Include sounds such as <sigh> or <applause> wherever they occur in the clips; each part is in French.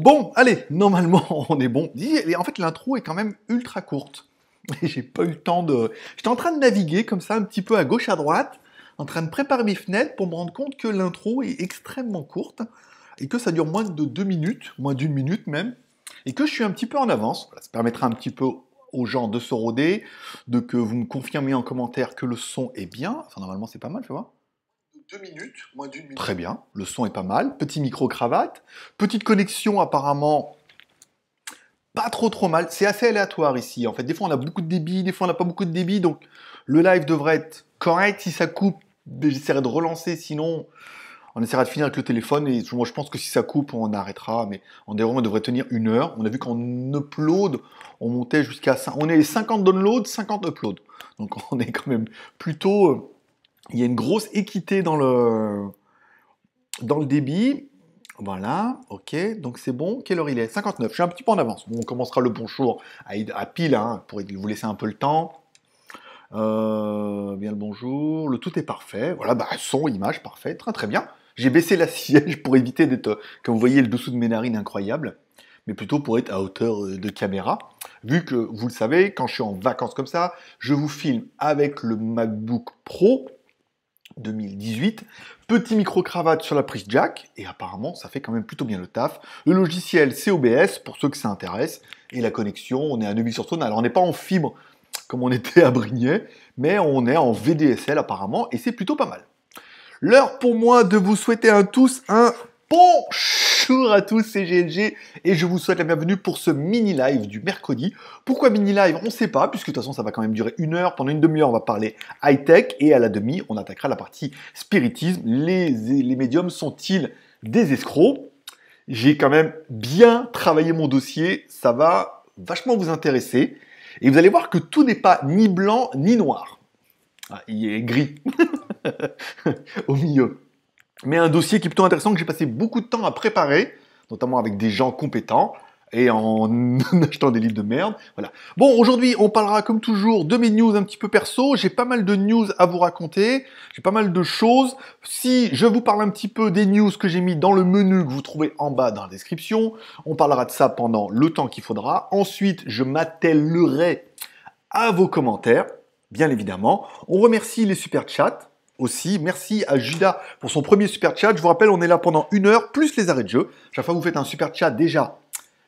Bon, allez, normalement, <laughs> on est bon. Et en fait, l'intro est quand même ultra courte. <laughs> J'ai pas eu le temps de... J'étais en train de naviguer comme ça, un petit peu à gauche, à droite, en train de préparer mes fenêtres pour me rendre compte que l'intro est extrêmement courte et que ça dure moins de deux minutes, moins d'une minute même, et que je suis un petit peu en avance. ça permettra un petit peu aux gens de se rôder, de que vous me confirmez en commentaire que le son est bien. Enfin, normalement, c'est pas mal, tu vois. Deux minutes, moins d'une minute. Très bien, le son est pas mal. Petit micro-cravate. Petite connexion, apparemment, pas trop trop mal. C'est assez aléatoire ici. En fait, des fois, on a beaucoup de débit, des fois, on n'a pas beaucoup de débit. Donc, le live devrait être correct. Si ça coupe, j'essaierai de relancer. Sinon, on essaiera de finir avec le téléphone et moi je pense que si ça coupe, on arrêtera. Mais en déroulant, on devrait tenir une heure. On a vu qu'en upload, on montait jusqu'à. On est 50 downloads, 50 uploads. Donc <laughs> on est quand même plutôt. Il y a une grosse équité dans le, débit. Voilà, ok, donc c'est bon. Quelle heure il est? 59, je suis un petit peu en avance. on commencera le bonjour à, à pile, hein, pour vous laisser un peu le temps. Euh, bien le bonjour, le tout est parfait. Voilà, bah, son, image, parfait, très très bien. J'ai baissé la siège pour éviter d'être, comme vous voyez, le dessous de mes narines incroyable, mais plutôt pour être à hauteur euh, de caméra. Vu que, vous le savez, quand je suis en vacances comme ça, je vous filme avec le MacBook Pro 2018. Petit micro-cravate sur la prise jack, et apparemment ça fait quand même plutôt bien le taf. Le logiciel c'est OBS, pour ceux que ça intéresse, et la connexion, on est à Neuville-sur-Saône. Alors on n'est pas en fibre comme on était à Brignais, mais on est en VDSL apparemment, et c'est plutôt pas mal. L'heure pour moi de vous souhaiter à tous un bonjour à tous, c'est GLG et je vous souhaite la bienvenue pour ce mini live du mercredi. Pourquoi mini live? On ne sait pas, puisque de toute façon ça va quand même durer une heure. Pendant une demi-heure, on va parler high-tech et à la demi, on attaquera la partie spiritisme. Les, médiums sont-ils des escrocs? J'ai quand même bien travaillé mon dossier, ça va vachement vous intéresser. Et vous allez voir que tout n'est pas ni blanc ni noir. Ah, il est gris <laughs> au milieu. Mais un dossier qui est plutôt intéressant que j'ai passé beaucoup de temps à préparer, notamment avec des gens compétents et en <laughs> achetant des livres de merde. Voilà. Bon, aujourd'hui, on parlera comme toujours de mes news un petit peu perso. J'ai pas mal de news à vous raconter. J'ai pas mal de choses. Si je vous parle un petit peu des news que j'ai mis dans le menu que vous trouvez en bas dans la description, on parlera de ça pendant le temps qu'il faudra. Ensuite, je m'attellerai à vos commentaires bien évidemment. On remercie les super chats Merci à Judas pour son premier super chat. Je vous rappelle, on est là pendant une heure, plus les arrêts de jeu. Chaque fois que vous faites un super chat, déjà,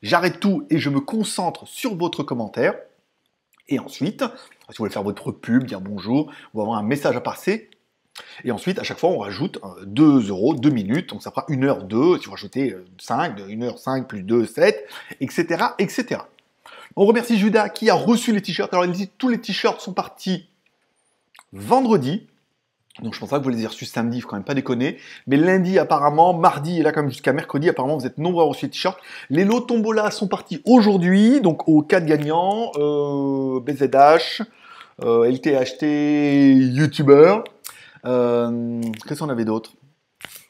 j'arrête tout et je me concentre sur votre commentaire. Et ensuite, si vous voulez faire votre pub, dire bonjour, vous avoir un message à passer. Et ensuite, à chaque fois, on rajoute 2 euh, euros, 2 minutes, donc ça fera 1 heure 2, si vous rajoutez 5, 1 heure 5 plus 2, 7, etc., etc. On remercie Judas qui a reçu les t-shirts. Alors tous les t-shirts sont partis vendredi. Donc je pense pas que vous les ayez reçus samedi, faut quand même pas déconner. Mais lundi apparemment, mardi et là comme jusqu'à mercredi, apparemment vous êtes nombreux à reçu les t-shirts. Les lots tombola sont partis aujourd'hui, donc aux 4 gagnants, euh, BZH, euh, LTHT, YouTuber. Euh, Qu'est-ce qu'on avait d'autre?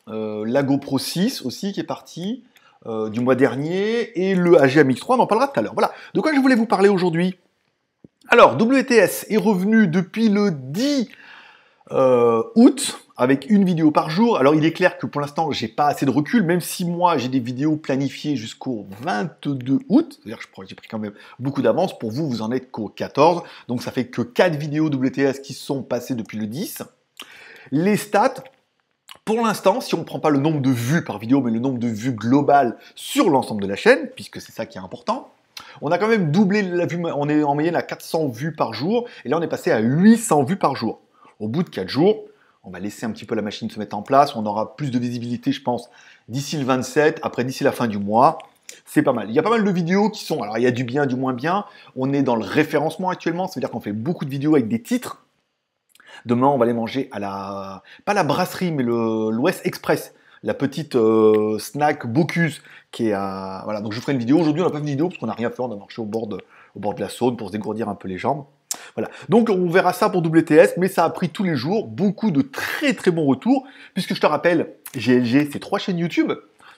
Euh, Lago Pro 6 aussi qui est parti. Du mois dernier, et le AGMX3, on en parlera tout à l'heure. Voilà, de quoi je voulais vous parler aujourd'hui? Alors, WTS est revenu depuis le 10 euh, août, avec une vidéo par jour. Alors, il est clair que pour l'instant, j'ai pas assez de recul, même si moi, j'ai des vidéos planifiées jusqu'au 22 août, c'est-à-dire que j'ai pris quand même beaucoup d'avance, pour vous, vous en êtes qu'au 14, donc ça fait que 4 vidéos WTS qui sont passées depuis le 10. Les stats, pour l'instant, si on ne prend pas le nombre de vues par vidéo, mais le nombre de vues global sur l'ensemble de la chaîne, puisque c'est ça qui est important, on a quand même doublé la vue, on est en moyenne à 400 vues par jour, et là on est passé à 800 vues par jour. Au bout de 4 jours, on va laisser un petit peu la machine se mettre en place, on aura plus de visibilité, je pense, d'ici le 27, après d'ici la fin du mois. C'est pas mal. Il y a pas mal de vidéos qui sont, alors il y a du bien, du moins bien. On est dans le référencement actuellement, ça veut dire qu'on fait beaucoup de vidéos avec des titres Demain, on va aller manger à la, pas la brasserie, mais l'Ouest Express, la petite euh, snack Bocuse qui est à, voilà. Donc je ferai une vidéo. Aujourd'hui, on n'a pas de vidéo parce qu'on n'a rien fait. On a marché au bord de, au bord de la Saône pour se dégourdir un peu les jambes. Voilà. Donc on verra ça pour WTS, mais ça a pris tous les jours beaucoup de très très bons retours, puisque je te rappelle, GLG, c'est trois chaînes YouTube.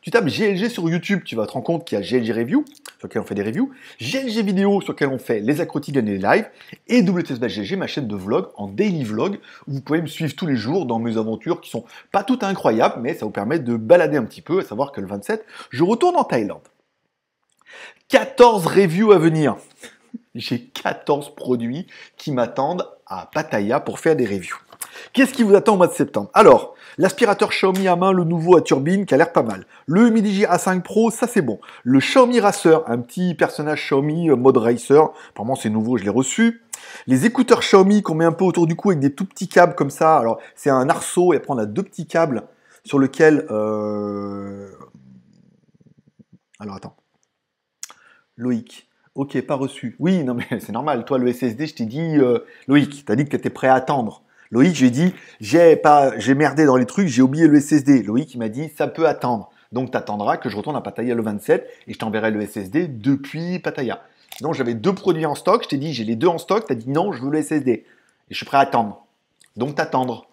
Tu tapes GLG sur YouTube, tu vas te rendre compte qu'il y a GLG Review, sur lequel on fait des reviews, GLG Vidéo, sur lequel on fait les acrotiques et les lives, et WTS GLG, ma chaîne de vlog, en daily vlog, où vous pouvez me suivre tous les jours dans mes aventures qui sont pas toutes incroyables, mais ça vous permet de balader un petit peu, à savoir que le 27, je retourne en Thaïlande. 14 reviews à venir. J'ai 14 produits qui m'attendent à Pattaya pour faire des reviews. Qu'est-ce qui vous attend au mois de septembre? Alors, l'aspirateur Xiaomi à main, le nouveau à turbine, qui a l'air pas mal. Le Humidigi A5 Pro, ça c'est bon. Le Xiaomi Racer, un petit personnage Xiaomi euh, mode racer. Apparemment c'est nouveau, je l'ai reçu. Les écouteurs Xiaomi qu'on met un peu autour du cou avec des tout petits câbles comme ça. Alors c'est un arceau et après on a deux petits câbles sur lesquels... Euh... Alors attends. Loïc. Ok, pas reçu. Oui, non mais <laughs> c'est normal. Toi, le SSD, je t'ai dit, euh, Loïc, t'as dit que t'étais prêt à attendre. Loïc, j'ai dit, j'ai pas, j'ai merdé dans les trucs, j'ai oublié le SSD. Loïc, il m'a dit, ça peut attendre. Donc, tu attendras que je retourne à Pattaya le 27 et je t'enverrai le SSD depuis Pattaya. Sinon, j'avais deux produits en stock. Je t'ai dit, j'ai les deux en stock. Tu as dit non, je veux le SSD. Et je suis prêt à attendre. Donc, t'attendre.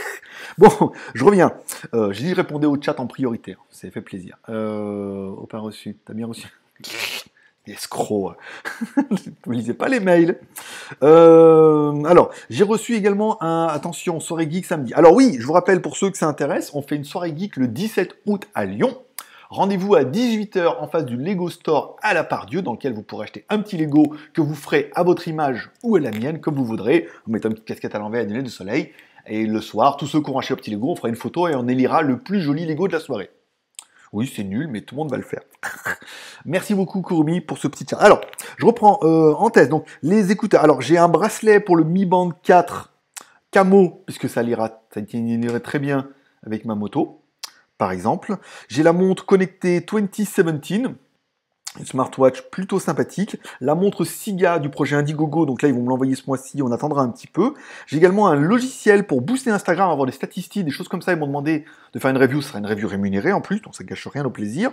<laughs> bon, je reviens. Euh, j'ai dit, répondez au chat en priorité. Ça fait plaisir. Euh, pas reçu. T'as bien reçu <laughs> escroc. ne <laughs> lisez pas les mails. Euh, alors, j'ai reçu également un, attention, soirée geek samedi. Alors oui, je vous rappelle pour ceux que ça intéresse, on fait une soirée geek le 17 août à Lyon. Rendez-vous à 18h en face du Lego Store à la part Dieu, dans lequel vous pourrez acheter un petit Lego que vous ferez à votre image ou à la mienne, comme vous voudrez. Vous mettez une petite casquette à l'envers et des de soleil. Et le soir, tous ceux qui auront acheté un petit Lego, on fera une photo et on élira le plus joli Lego de la soirée. Oui, c'est nul, mais tout le monde va le faire. <laughs> Merci beaucoup, Kurumi, pour ce petit chat. Alors, je reprends euh, en test. Donc, les écouteurs. Alors, j'ai un bracelet pour le Mi Band 4 camo, puisque ça ira, ça très bien avec ma moto, par exemple. J'ai la montre connectée 2017 une smartwatch plutôt sympathique. La montre SIGA du projet Indiegogo, donc là ils vont me l'envoyer ce mois-ci, on attendra un petit peu. J'ai également un logiciel pour booster Instagram, avoir des statistiques, des choses comme ça. Ils m'ont demandé de faire une review, ce sera une review rémunérée en plus, donc ça gâche rien au plaisir.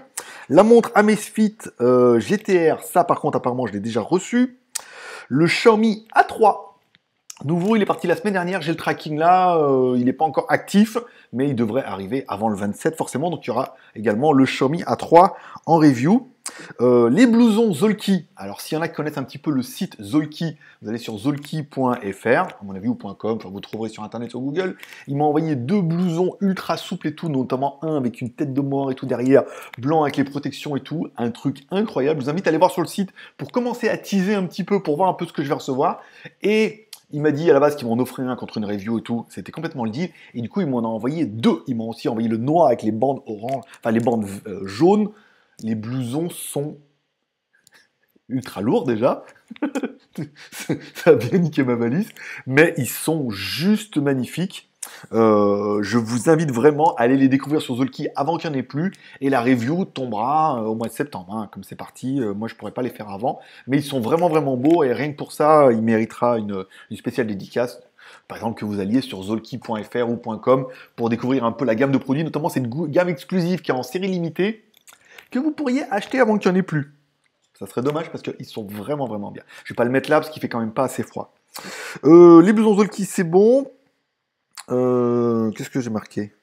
La montre Amazfit euh, GTR, ça par contre apparemment je l'ai déjà reçu. Le Xiaomi A3 Nouveau, il est parti la semaine dernière, j'ai le tracking là, euh, il n'est pas encore actif, mais il devrait arriver avant le 27 forcément, donc il y aura également le Xiaomi A3 en review. Euh, les blousons Zolki, alors s'il y en a qui connaissent un petit peu le site Zolki, vous allez sur zolki.fr, à mon avis, ou .com, vous trouverez sur internet, sur Google. Il m'a envoyé deux blousons ultra souples et tout, notamment un avec une tête de mort et tout derrière, blanc avec les protections et tout, un truc incroyable. Je vous invite à aller voir sur le site pour commencer à teaser un petit peu, pour voir un peu ce que je vais recevoir. Et il m'a dit à la base qu'ils m'en offraient un contre une review et tout. C'était complètement le deal. Et du coup, ils m'en ont envoyé deux. Ils m'ont aussi envoyé le noir avec les bandes orange, enfin les bandes euh, jaunes. Les blousons sont ultra lourds déjà. <laughs> Ça a bien niqué ma valise. Mais ils sont juste magnifiques. Euh, je vous invite vraiment à aller les découvrir sur Zolki avant qu'il n'y en ait plus. Et la review tombera euh, au mois de septembre. Hein. Comme c'est parti, euh, moi je pourrais pas les faire avant. Mais ils sont vraiment vraiment beaux et rien que pour ça, il méritera une, spéciale dédicace. Par exemple, que vous alliez sur zolki.fr ou .com pour découvrir un peu la gamme de produits, notamment cette gamme exclusive qui est en série limitée, que vous pourriez acheter avant qu'il n'y en ait plus. Ça serait dommage parce qu'ils sont vraiment vraiment bien. Je vais pas le mettre là parce qu'il fait quand même pas assez froid. les blousons Zolki, c'est bon. Euh, qu'est-ce que j'ai marqué?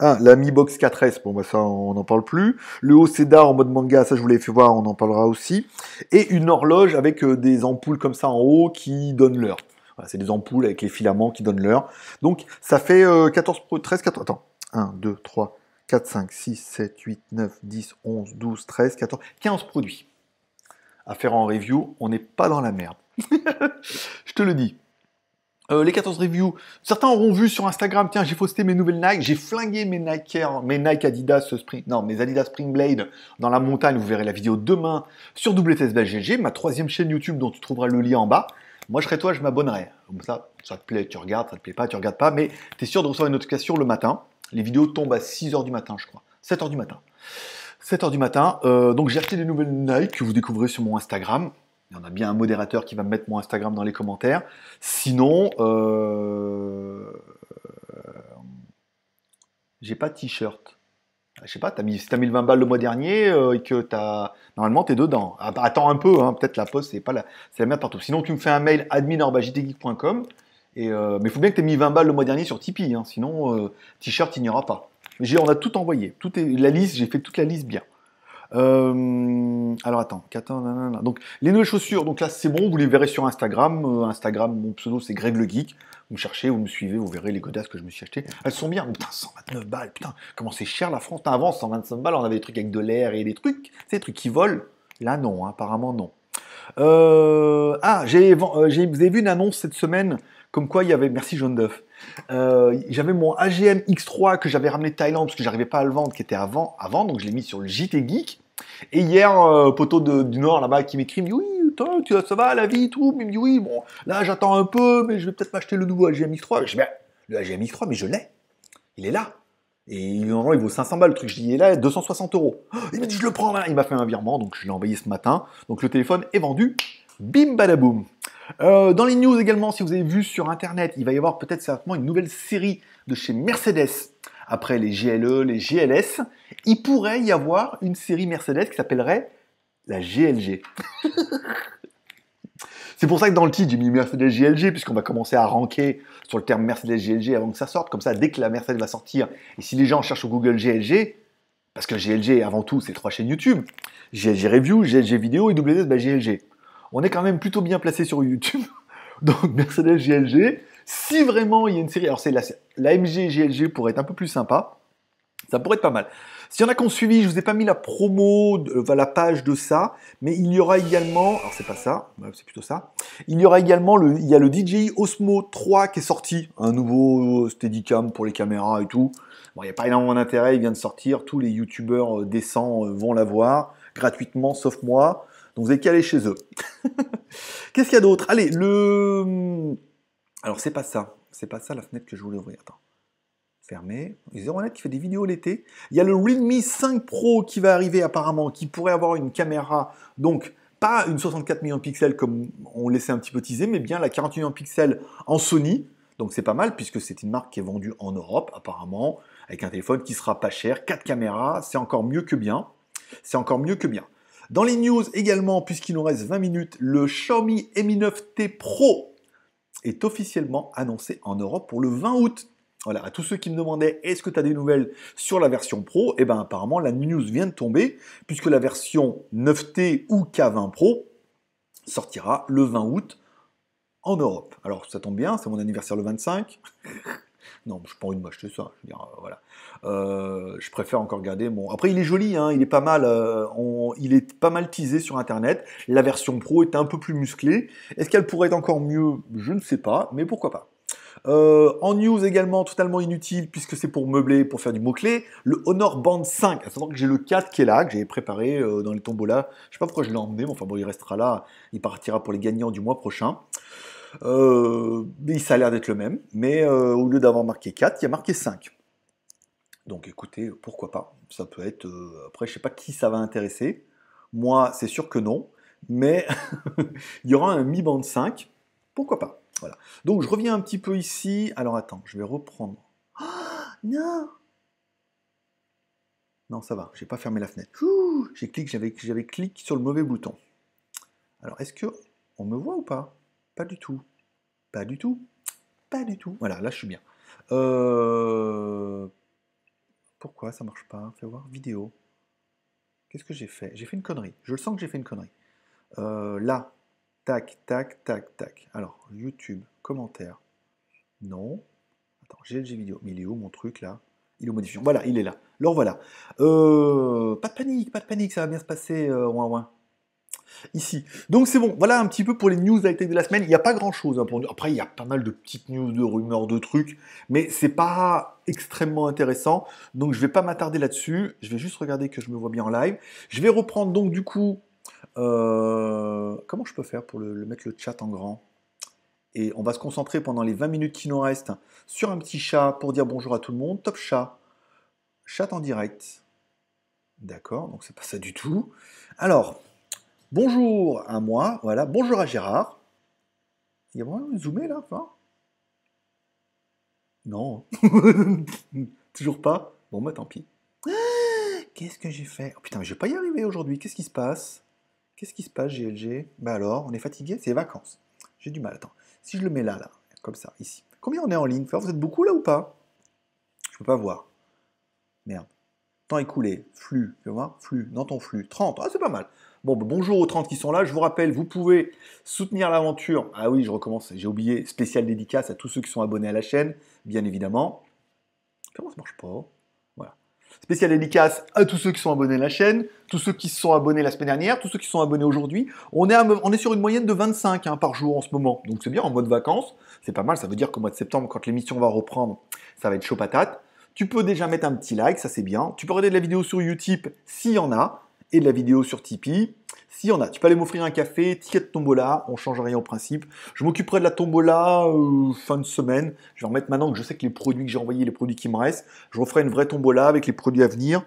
Ah, la Mi Box 4S, bon bah ça on n'en parle plus. Le haut Cedar en mode manga, ça je vous l'ai fait voir, on en parlera aussi. Et une horloge avec euh, des ampoules comme ça en haut qui donnent l'heure. Voilà, c'est des ampoules avec les filaments qui donnent l'heure. Donc ça fait 14, 13, 14, attends, 1, 2, 3, 4, 5, 6, 7, 8, 9, 10, 11, 12, 13, 14, 15 produits à faire en review. On n'est pas dans la merde. <laughs> je te le dis. Euh, les 14 reviews, certains auront vu sur Instagram, tiens, j'ai posté mes nouvelles Nike, j'ai flingué mes Nike, mes Nike Adidas Spring, non, mes Adidas Spring Blade dans la montagne, vous verrez la vidéo demain sur WTSBGG, ma troisième chaîne YouTube dont tu trouveras le lien en bas. Moi, je serais toi, je m'abonnerais. Comme ça, ça te plaît, tu regardes, ça te plaît pas, tu regardes pas, mais tu es sûr de recevoir une notification le matin. Les vidéos tombent à 6h du matin, je crois. 7h du matin. 7h du matin. Euh, donc j'ai acheté des nouvelles Nike que vous découvrez sur mon Instagram. Il y en a bien un modérateur qui va me mettre mon Instagram dans les commentaires. Sinon, euh... j'ai pas de t-shirt. Je sais pas, as mis, t'as mis le 20 balles le mois dernier euh, et que t'as. Normalement, t'es dedans. Ah, bah, attends un peu, hein, peut-être la poste, c'est pas la... c'est la merde partout. Sinon, tu me fais un mail admin.jtgeek.com. Euh, mais il faut bien que tu aies mis 20 balles le mois dernier sur Tipeee, hein, sinon euh, t-shirt il n'y aura pas. Mais on a tout envoyé, la liste, j'ai fait toute la liste bien. Euh, alors attends, donc les nouvelles chaussures, donc là c'est bon, vous les verrez sur Instagram. Instagram, mon pseudo c'est Greg le Geek. Vous me cherchez, vous me suivez, vous verrez les godasses que je me suis acheté. Elles sont bien, putain, 129 balles, putain, comment c'est cher la France. Avant, 125 balles, on avait des trucs avec de l'air et des trucs, c'est des trucs qui volent. Là, non, hein, apparemment, non. Ah, j'ai, j'ai, vous avez vu une annonce cette semaine comme quoi il y avait. Merci Jaune d'œuf. Euh, j'avais mon AGM X3 que j'avais ramené de Thaïlande parce que j'arrivais pas à le vendre, qui était avant, avant donc je l'ai mis sur le JT Geek. Et hier, poteau du Nord là-bas qui m'écrit, oui, toi, tu, ça va la vie, tout. Il me dit oui, bon, là j'attends un peu, mais je vais peut-être m'acheter le nouveau AGM X3. Je dis, ben, le AGM X3, mais je l'ai. Il est là. Et normalement, il vaut 500 balles le truc. Je dis, il est là, 260 euros. Il m'a dit, je le prends là. Il m'a fait un virement, donc je l'ai envoyé ce matin. Donc le téléphone est vendu. Bim badaboum. Euh, dans les news également, si vous avez vu sur internet, il va y avoir peut-être certainement une nouvelle série de chez Mercedes. Après les GLE, les GLS, il pourrait y avoir une série Mercedes qui s'appellerait la GLG. C'est pour ça que dans le titre, j'ai mis Mercedes GLG, puisqu'on va commencer à ranker sur le terme Mercedes GLG avant que ça sorte. Comme ça, dès que la Mercedes va sortir, et si les gens cherchent au Google GLG, parce que GLG, avant tout, c'est trois chaînes YouTube, GLG Review, GLG Vidéo et WS bah, GLG. On est quand même plutôt bien placé sur YouTube. <laughs> Donc Mercedes GLG, si vraiment il y a une série, alors c'est la, la MG GLG pourrait être un peu plus sympa, ça pourrait être pas mal. S'il y en a qui ont suivi, je vous ai pas mis la promo, euh, la page de ça, mais il y aura également, alors c'est pas ça, c'est plutôt ça, il y aura également le, il y a le DJI Osmo 3 qui est sorti, un nouveau Steadicam pour les caméras et tout. Bon, il n'y a pas énormément d'intérêt, il vient de sortir, tous les youtubeurs euh, décents euh, vont l'avoir gratuitement, sauf moi. Donc vous avez qu'à aller chez eux. <laughs> Qu'est-ce qu'il y a d'autre? Allez, le... Alors c'est pas ça, c'est pas ça la fenêtre que je voulais ouvrir. Attends fermé. Net qui fait des vidéos l'été. Il y a le Realme 5 Pro qui va arriver apparemment, qui pourrait avoir une caméra, donc pas une 64 millions de pixels comme on laissait un petit peu teaser, mais bien la 48 millions de pixels en Sony. Donc c'est pas mal puisque c'est une marque qui est vendue en Europe apparemment, avec un téléphone qui sera pas cher, 4 caméras, c'est encore mieux que bien. C'est encore mieux que bien. Dans les news également, puisqu'il nous reste 20 minutes, le Xiaomi Mi 9T Pro est officiellement annoncé en Europe pour le 20 août. Voilà, à tous ceux qui me demandaient est-ce que tu as des nouvelles sur la version Pro, eh bien apparemment la news vient de tomber, puisque la version 9T ou K20 Pro sortira le 20 août en Europe. Alors ça tombe bien, c'est mon anniversaire le 25. <laughs> non, je n'ai pas envie de ça. Je, euh, voilà. Euh, je préfère encore garder mon. Après, il est joli, hein, il est pas mal. Euh, il est pas mal teasé sur Internet. La version Pro est un peu plus musclée. Est-ce qu'elle pourrait être encore mieux? Je ne sais pas, mais pourquoi pas. En news également, totalement inutile, puisque c'est pour meubler, pour faire du mot-clé, le Honor Band 5. À savoir que j'ai le 4 qui est là, que j'ai préparé dans les là. Je sais pas pourquoi je l'ai emmené, mais enfin bon, il restera là. Il partira pour les gagnants du mois prochain. Euh, ça a l'air d'être le même, mais au lieu d'avoir marqué 4, il y a marqué 5. Donc écoutez, pourquoi pas? Ça peut être. après, je sais pas qui ça va intéresser. Moi, c'est sûr que non. Mais <laughs> il y aura un Mi Band 5. Pourquoi pas? Voilà. Donc je reviens un petit peu ici. Alors attends, je vais reprendre. Ah, non Non, ça va, j'ai pas fermé la fenêtre. J'ai j'avais cliqué sur le mauvais bouton. Alors est-ce que on me voit ou pas? Pas du tout. Pas du tout. Pas du tout. Voilà, là je suis bien. Euh, pourquoi ça marche pas? Fais voir vidéo. Qu'est-ce que j'ai fait? J'ai fait une connerie. Je le sens que j'ai fait une connerie. Euh, là, Tac, tac, tac, tac. Alors, YouTube, commentaire. Non. Attends, GLG vidéo. Mais il est où mon truc là? Il est où modifiant Voilà, il est là. Alors voilà. Euh, pas de panique, pas de panique, ça va bien se passer, ouin ouin. Ici. Donc c'est bon, voilà un petit peu pour les news high de la semaine. Il n'y a pas grand chose. Hein. Après, il y a pas mal de petites news, de rumeurs, de trucs, mais c'est pas extrêmement intéressant. Donc je vais pas m'attarder là-dessus. Je vais juste regarder que je me vois bien en live. Je vais reprendre donc du coup euh, comment je peux faire pour le, mettre le chat en grand? Et on va se concentrer pendant les 20 minutes qui nous restent sur un petit chat pour dire bonjour à tout le monde. Top chat. Chat en direct. D'accord, donc c'est pas ça du tout. Alors, bonjour à moi, voilà. Bonjour à Gérard. Il y a vraiment zoomé là enfin? Non. <laughs> Toujours pas? Bon, bah tant pis. <gasps> Qu'est-ce que j'ai fait? Oh putain, mais je vais pas y arriver aujourd'hui. Qu'est-ce qui se passe? Qu'est-ce qui se passe, GLG Bah alors, on est fatigué C'est vacances. J'ai du mal. Attends. Si je le mets là, là, comme ça, ici. Combien on est en ligne? Vous êtes beaucoup là ou pas? Je peux pas voir. Merde. Temps écoulé. Flux. Tu voir Flux. Dans ton flux. 30. Ah, c'est pas mal. Bon, bah, bonjour aux 30 qui sont là. Je vous rappelle, vous pouvez soutenir l'aventure. Ah oui, je recommence. J'ai oublié. Spécial dédicace à tous ceux qui sont abonnés à la chaîne, bien évidemment. Comment ça marche pas? Voilà. Spécial dédicace à tous ceux qui sont abonnés à la chaîne, tous ceux qui se sont abonnés la semaine dernière, tous ceux qui sont abonnés aujourd'hui. On est, on est sur une moyenne de 25 hein, par jour en ce moment. Donc c'est bien en mode vacances. C'est pas mal. Ça veut dire qu'au mois de septembre, quand l'émission va reprendre, ça va être chaud patate. Tu peux déjà mettre un petit like, ça c'est bien. Tu peux regarder de la vidéo sur YouTube s'il y en a, et de la vidéo sur Tipeee. S'il y en a, tu peux aller m'offrir un café, ticket de tombola, on change rien au principe. Je m'occuperai de la tombola euh, fin de semaine. Je vais en mettre maintenant que je sais que les produits que j'ai envoyés, les produits qui me restent, je referai une vraie tombola avec les produits à venir.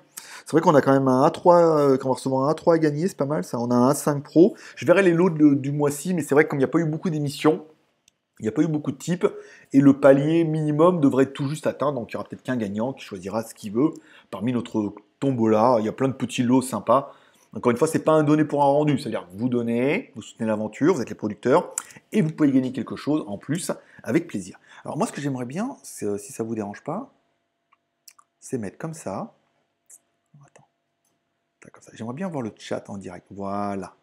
C'est vrai qu'on a quand même un A3, euh, qu'on va recevoir un A3 à gagner, c'est pas mal ça. On a un A5 Pro. Je verrai les lots du mois-ci, mais c'est vrai que comme il n'y a pas eu beaucoup d'émissions, il n'y a pas eu beaucoup de types, et le palier minimum devrait être tout juste atteint, donc il y aura peut-être qu'un gagnant qui choisira ce qu'il veut. Parmi notre tombola, il y a plein de petits lots sympas. Encore une fois, c'est pas un donné pour un rendu, c'est-à-dire vous donnez, vous soutenez l'aventure, vous êtes les producteurs, et vous pouvez gagner quelque chose en plus avec plaisir. Alors moi, ce que j'aimerais bien, euh, si ça vous dérange pas, c'est mettre comme ça. Attends. J'aimerais bien voir le chat en direct. Voilà.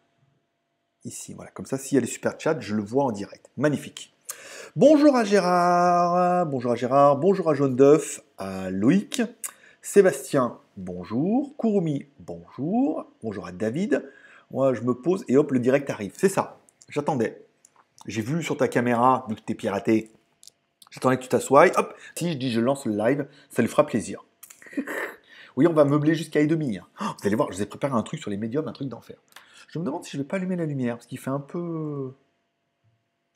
Ici, voilà. Comme ça, s'il y a les super chats, je le vois en direct. Magnifique. Bonjour à Gérard, bonjour à Gérard, bonjour à Jaune d'œuf, à Loïc, Sébastien, bonjour. Kurumi, bonjour. Bonjour à David. Moi, je me pose et hop, le direct arrive. C'est ça. J'attendais. J'ai vu sur ta caméra, vu que t'es piraté, j'attendais que tu t'assoies. Hop, si je dis je lance le live, ça lui fera plaisir. <laughs> oui, on va meubler jusqu'à et demi. Hein. Oh, vous allez voir, je vous ai préparé un truc sur les médiums, un truc d'enfer. Je me demande si je vais pas allumer la lumière, parce qu'il fait un peu...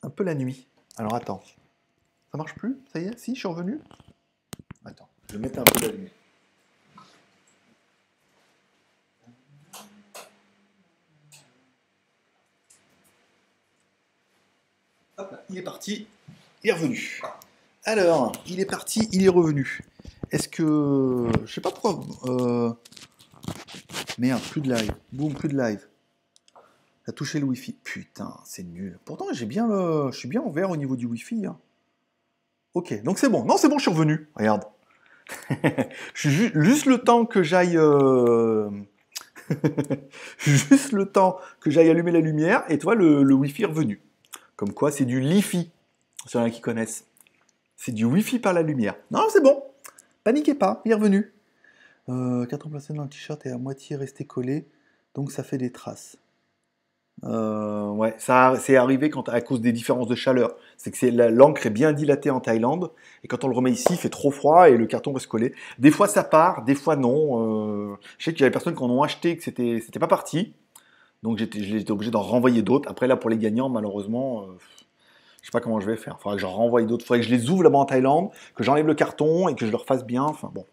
un peu la nuit. Alors attends. Ça marche plus? Ça y est? Si, je suis revenu? Attends, je vais mettre un peu la lumière. Il est parti, il est revenu. Alors, il est parti, il est revenu. Est-ce que. Je sais pas pourquoi. Euh, merde, plus de live. Boum, plus de live. a touché le Wi-Fi. Putain, c'est nul. Pourtant, j'ai bien le... je suis bien en vert au niveau du Wi-Fi. Hein. Ok, donc c'est bon. Non, c'est bon, je suis revenu. Regarde. <laughs> juste le temps que j'aille. Euh, <laughs> juste le temps que j'aille allumer la lumière et toi, le, le Wi-Fi est revenu. Comme quoi, c'est du Li-Fi, sur qui connaissent. C'est du Wi-Fi par la lumière. Non, c'est bon. Paniquez pas, il est revenu. Euh, carton placé dans le t-shirt est à moitié resté collé, donc ça fait des traces. Euh, ouais, ça c'est arrivé quand, à cause des différences de chaleur. C'est que l'encre est bien dilatée en Thaïlande, et quand on le remet ici, il fait trop froid et le carton reste collé. Des fois ça part, des fois non. Euh, je sais qu'il y a des personnes qui en ont acheté que c'était pas parti. Donc j'étais obligé d'en renvoyer d'autres. Après là pour les gagnants, malheureusement, euh, je sais pas comment je vais faire. Il faudrait que j'en renvoie d'autres. Il faudrait que je les ouvre là-bas en Thaïlande, que j'enlève le carton et que je leur fasse bien. Enfin bon.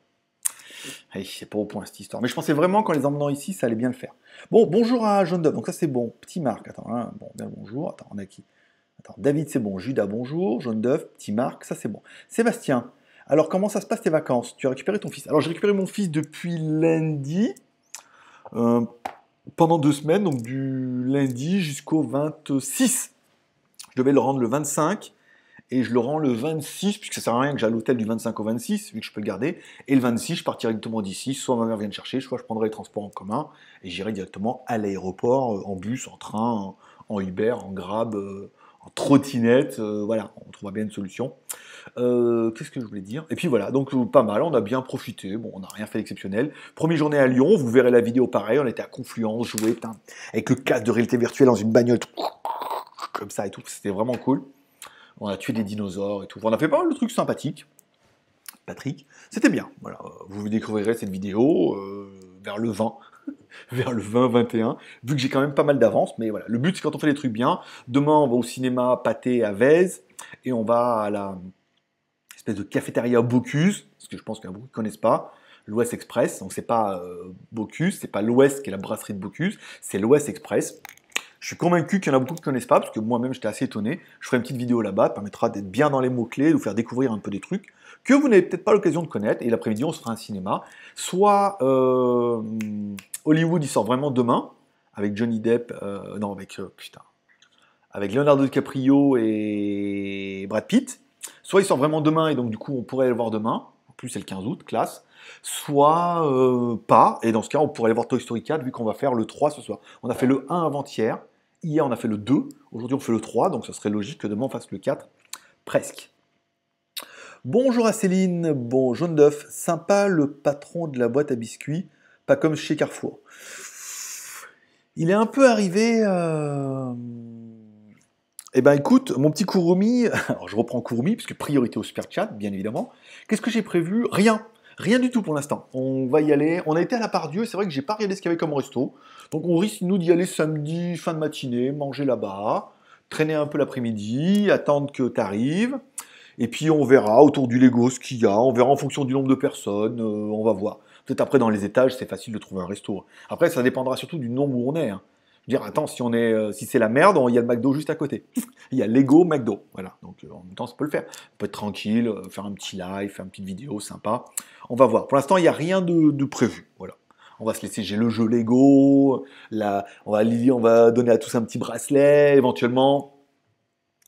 c'est pas au point cette histoire. Mais je pensais vraiment qu'en les emmenant ici, ça allait bien le faire. Bon, bonjour à Jaune Donc ça c'est bon. Petit Marc. Attends, hein. bon, bien bonjour. Attends, on a qui? Attends, David c'est bon. Judas bonjour. Jaune d'œuf. Petit Marc, ça c'est bon. Sébastien. Alors comment ça se passe tes vacances? Tu as récupéré ton fils Alors j'ai récupéré mon fils depuis lundi. Euh, pendant deux semaines, donc du lundi jusqu'au 26. Je devais le rendre le 25 et je le rends le 26, puisque ça sert à rien que j'aille à l'hôtel du 25 au 26, vu que je peux le garder. Et le 26, je partirai directement d'ici, soit ma mère vient me chercher, soit je prendrai les transports en commun et j'irai directement à l'aéroport, euh, en bus, en train, en Uber, en Grab, euh, en trottinette. Euh, voilà, on trouvera bien une solution. Euh, qu'est-ce que je voulais dire? Et puis voilà, donc euh, pas mal, on a bien profité. Bon, on n'a rien fait d'exceptionnel. Première journée à Lyon, vous verrez la vidéo pareil. On était à Confluence, jouer avec le casque de réalité virtuelle dans une bagnole, comme ça et tout. C'était vraiment cool. On a tué des dinosaures et tout. On a fait pas mal de trucs sympathiques. Patrick, c'était bien. Voilà, vous découvrirez cette vidéo vers le 20 <laughs> vers le 20-21, vu que j'ai quand même pas mal d'avance, mais voilà, le but c'est quand on fait les trucs bien, demain on va au cinéma Pâté à Vez, et on va à la espèce de cafétéria Bocuse, parce que je pense qu'il y en a beaucoup qui ne connaissent pas, l'Ouest Express, donc c'est pas euh, Bocuse, c'est pas l'Ouest qui est la brasserie de Bocuse, c'est l'Ouest Express. Je suis convaincu qu'il y en a beaucoup qui ne connaissent pas, parce que moi-même j'étais assez étonné. Je ferai une petite vidéo là-bas, permettra d'être bien dans les mots-clés, de vous faire découvrir un peu des trucs que vous n'avez peut-être pas l'occasion de connaître, et l'après-midi on se fera un cinéma. Soit euh, Hollywood il sort vraiment demain, avec Johnny Depp, euh, non avec, putain, avec Leonardo DiCaprio et Brad Pitt. Soit il sort vraiment demain et donc du coup on pourrait le voir demain. En plus c'est le 15 août, classe. Soit euh, pas, et dans ce cas on pourrait aller voir Toy Story 4 vu qu'on va faire le 3 ce soir. On a fait le 1 avant-hier, hier on a fait le 2, aujourd'hui on fait le 3, donc ce serait logique que demain on fasse le 4, presque. Bonjour à Céline, bon jaune d'œuf, sympa le patron de la boîte à biscuits, pas comme chez Carrefour. Il est un peu arrivé. Euh... Eh ben écoute, mon petit Kurumi, <laughs> alors je reprends Kurumi, puisque priorité au super chat, bien évidemment. Qu'est-ce que j'ai prévu? Rien. Rien du tout pour l'instant. On va y aller. On a été à la part Dieu, c'est vrai que j'ai pas regardé ce qu'il y avait comme resto. Donc on risque, nous, d'y aller samedi, fin de matinée, manger là-bas, traîner un peu l'après-midi, attendre que tu arrives. Et puis on verra autour du Lego ce qu'il y a. On verra en fonction du nombre de personnes. Euh, on va voir. Peut-être après dans les étages, c'est facile de trouver un resto. Après, ça dépendra surtout du nombre où on est. Hein. Je dire, attends, si on est, euh, si c'est la merde, il y a le McDo juste à côté. <laughs> il y a Lego, McDo. Voilà. Donc euh, en même temps, ça peut le faire. On peut être tranquille, faire un petit live, faire une petite vidéo sympa. On va voir. Pour l'instant, il n'y a rien de, prévu. Voilà. On va se laisser, j'ai le jeu Lego, la, on, va, on va donner à tous un petit bracelet, éventuellement.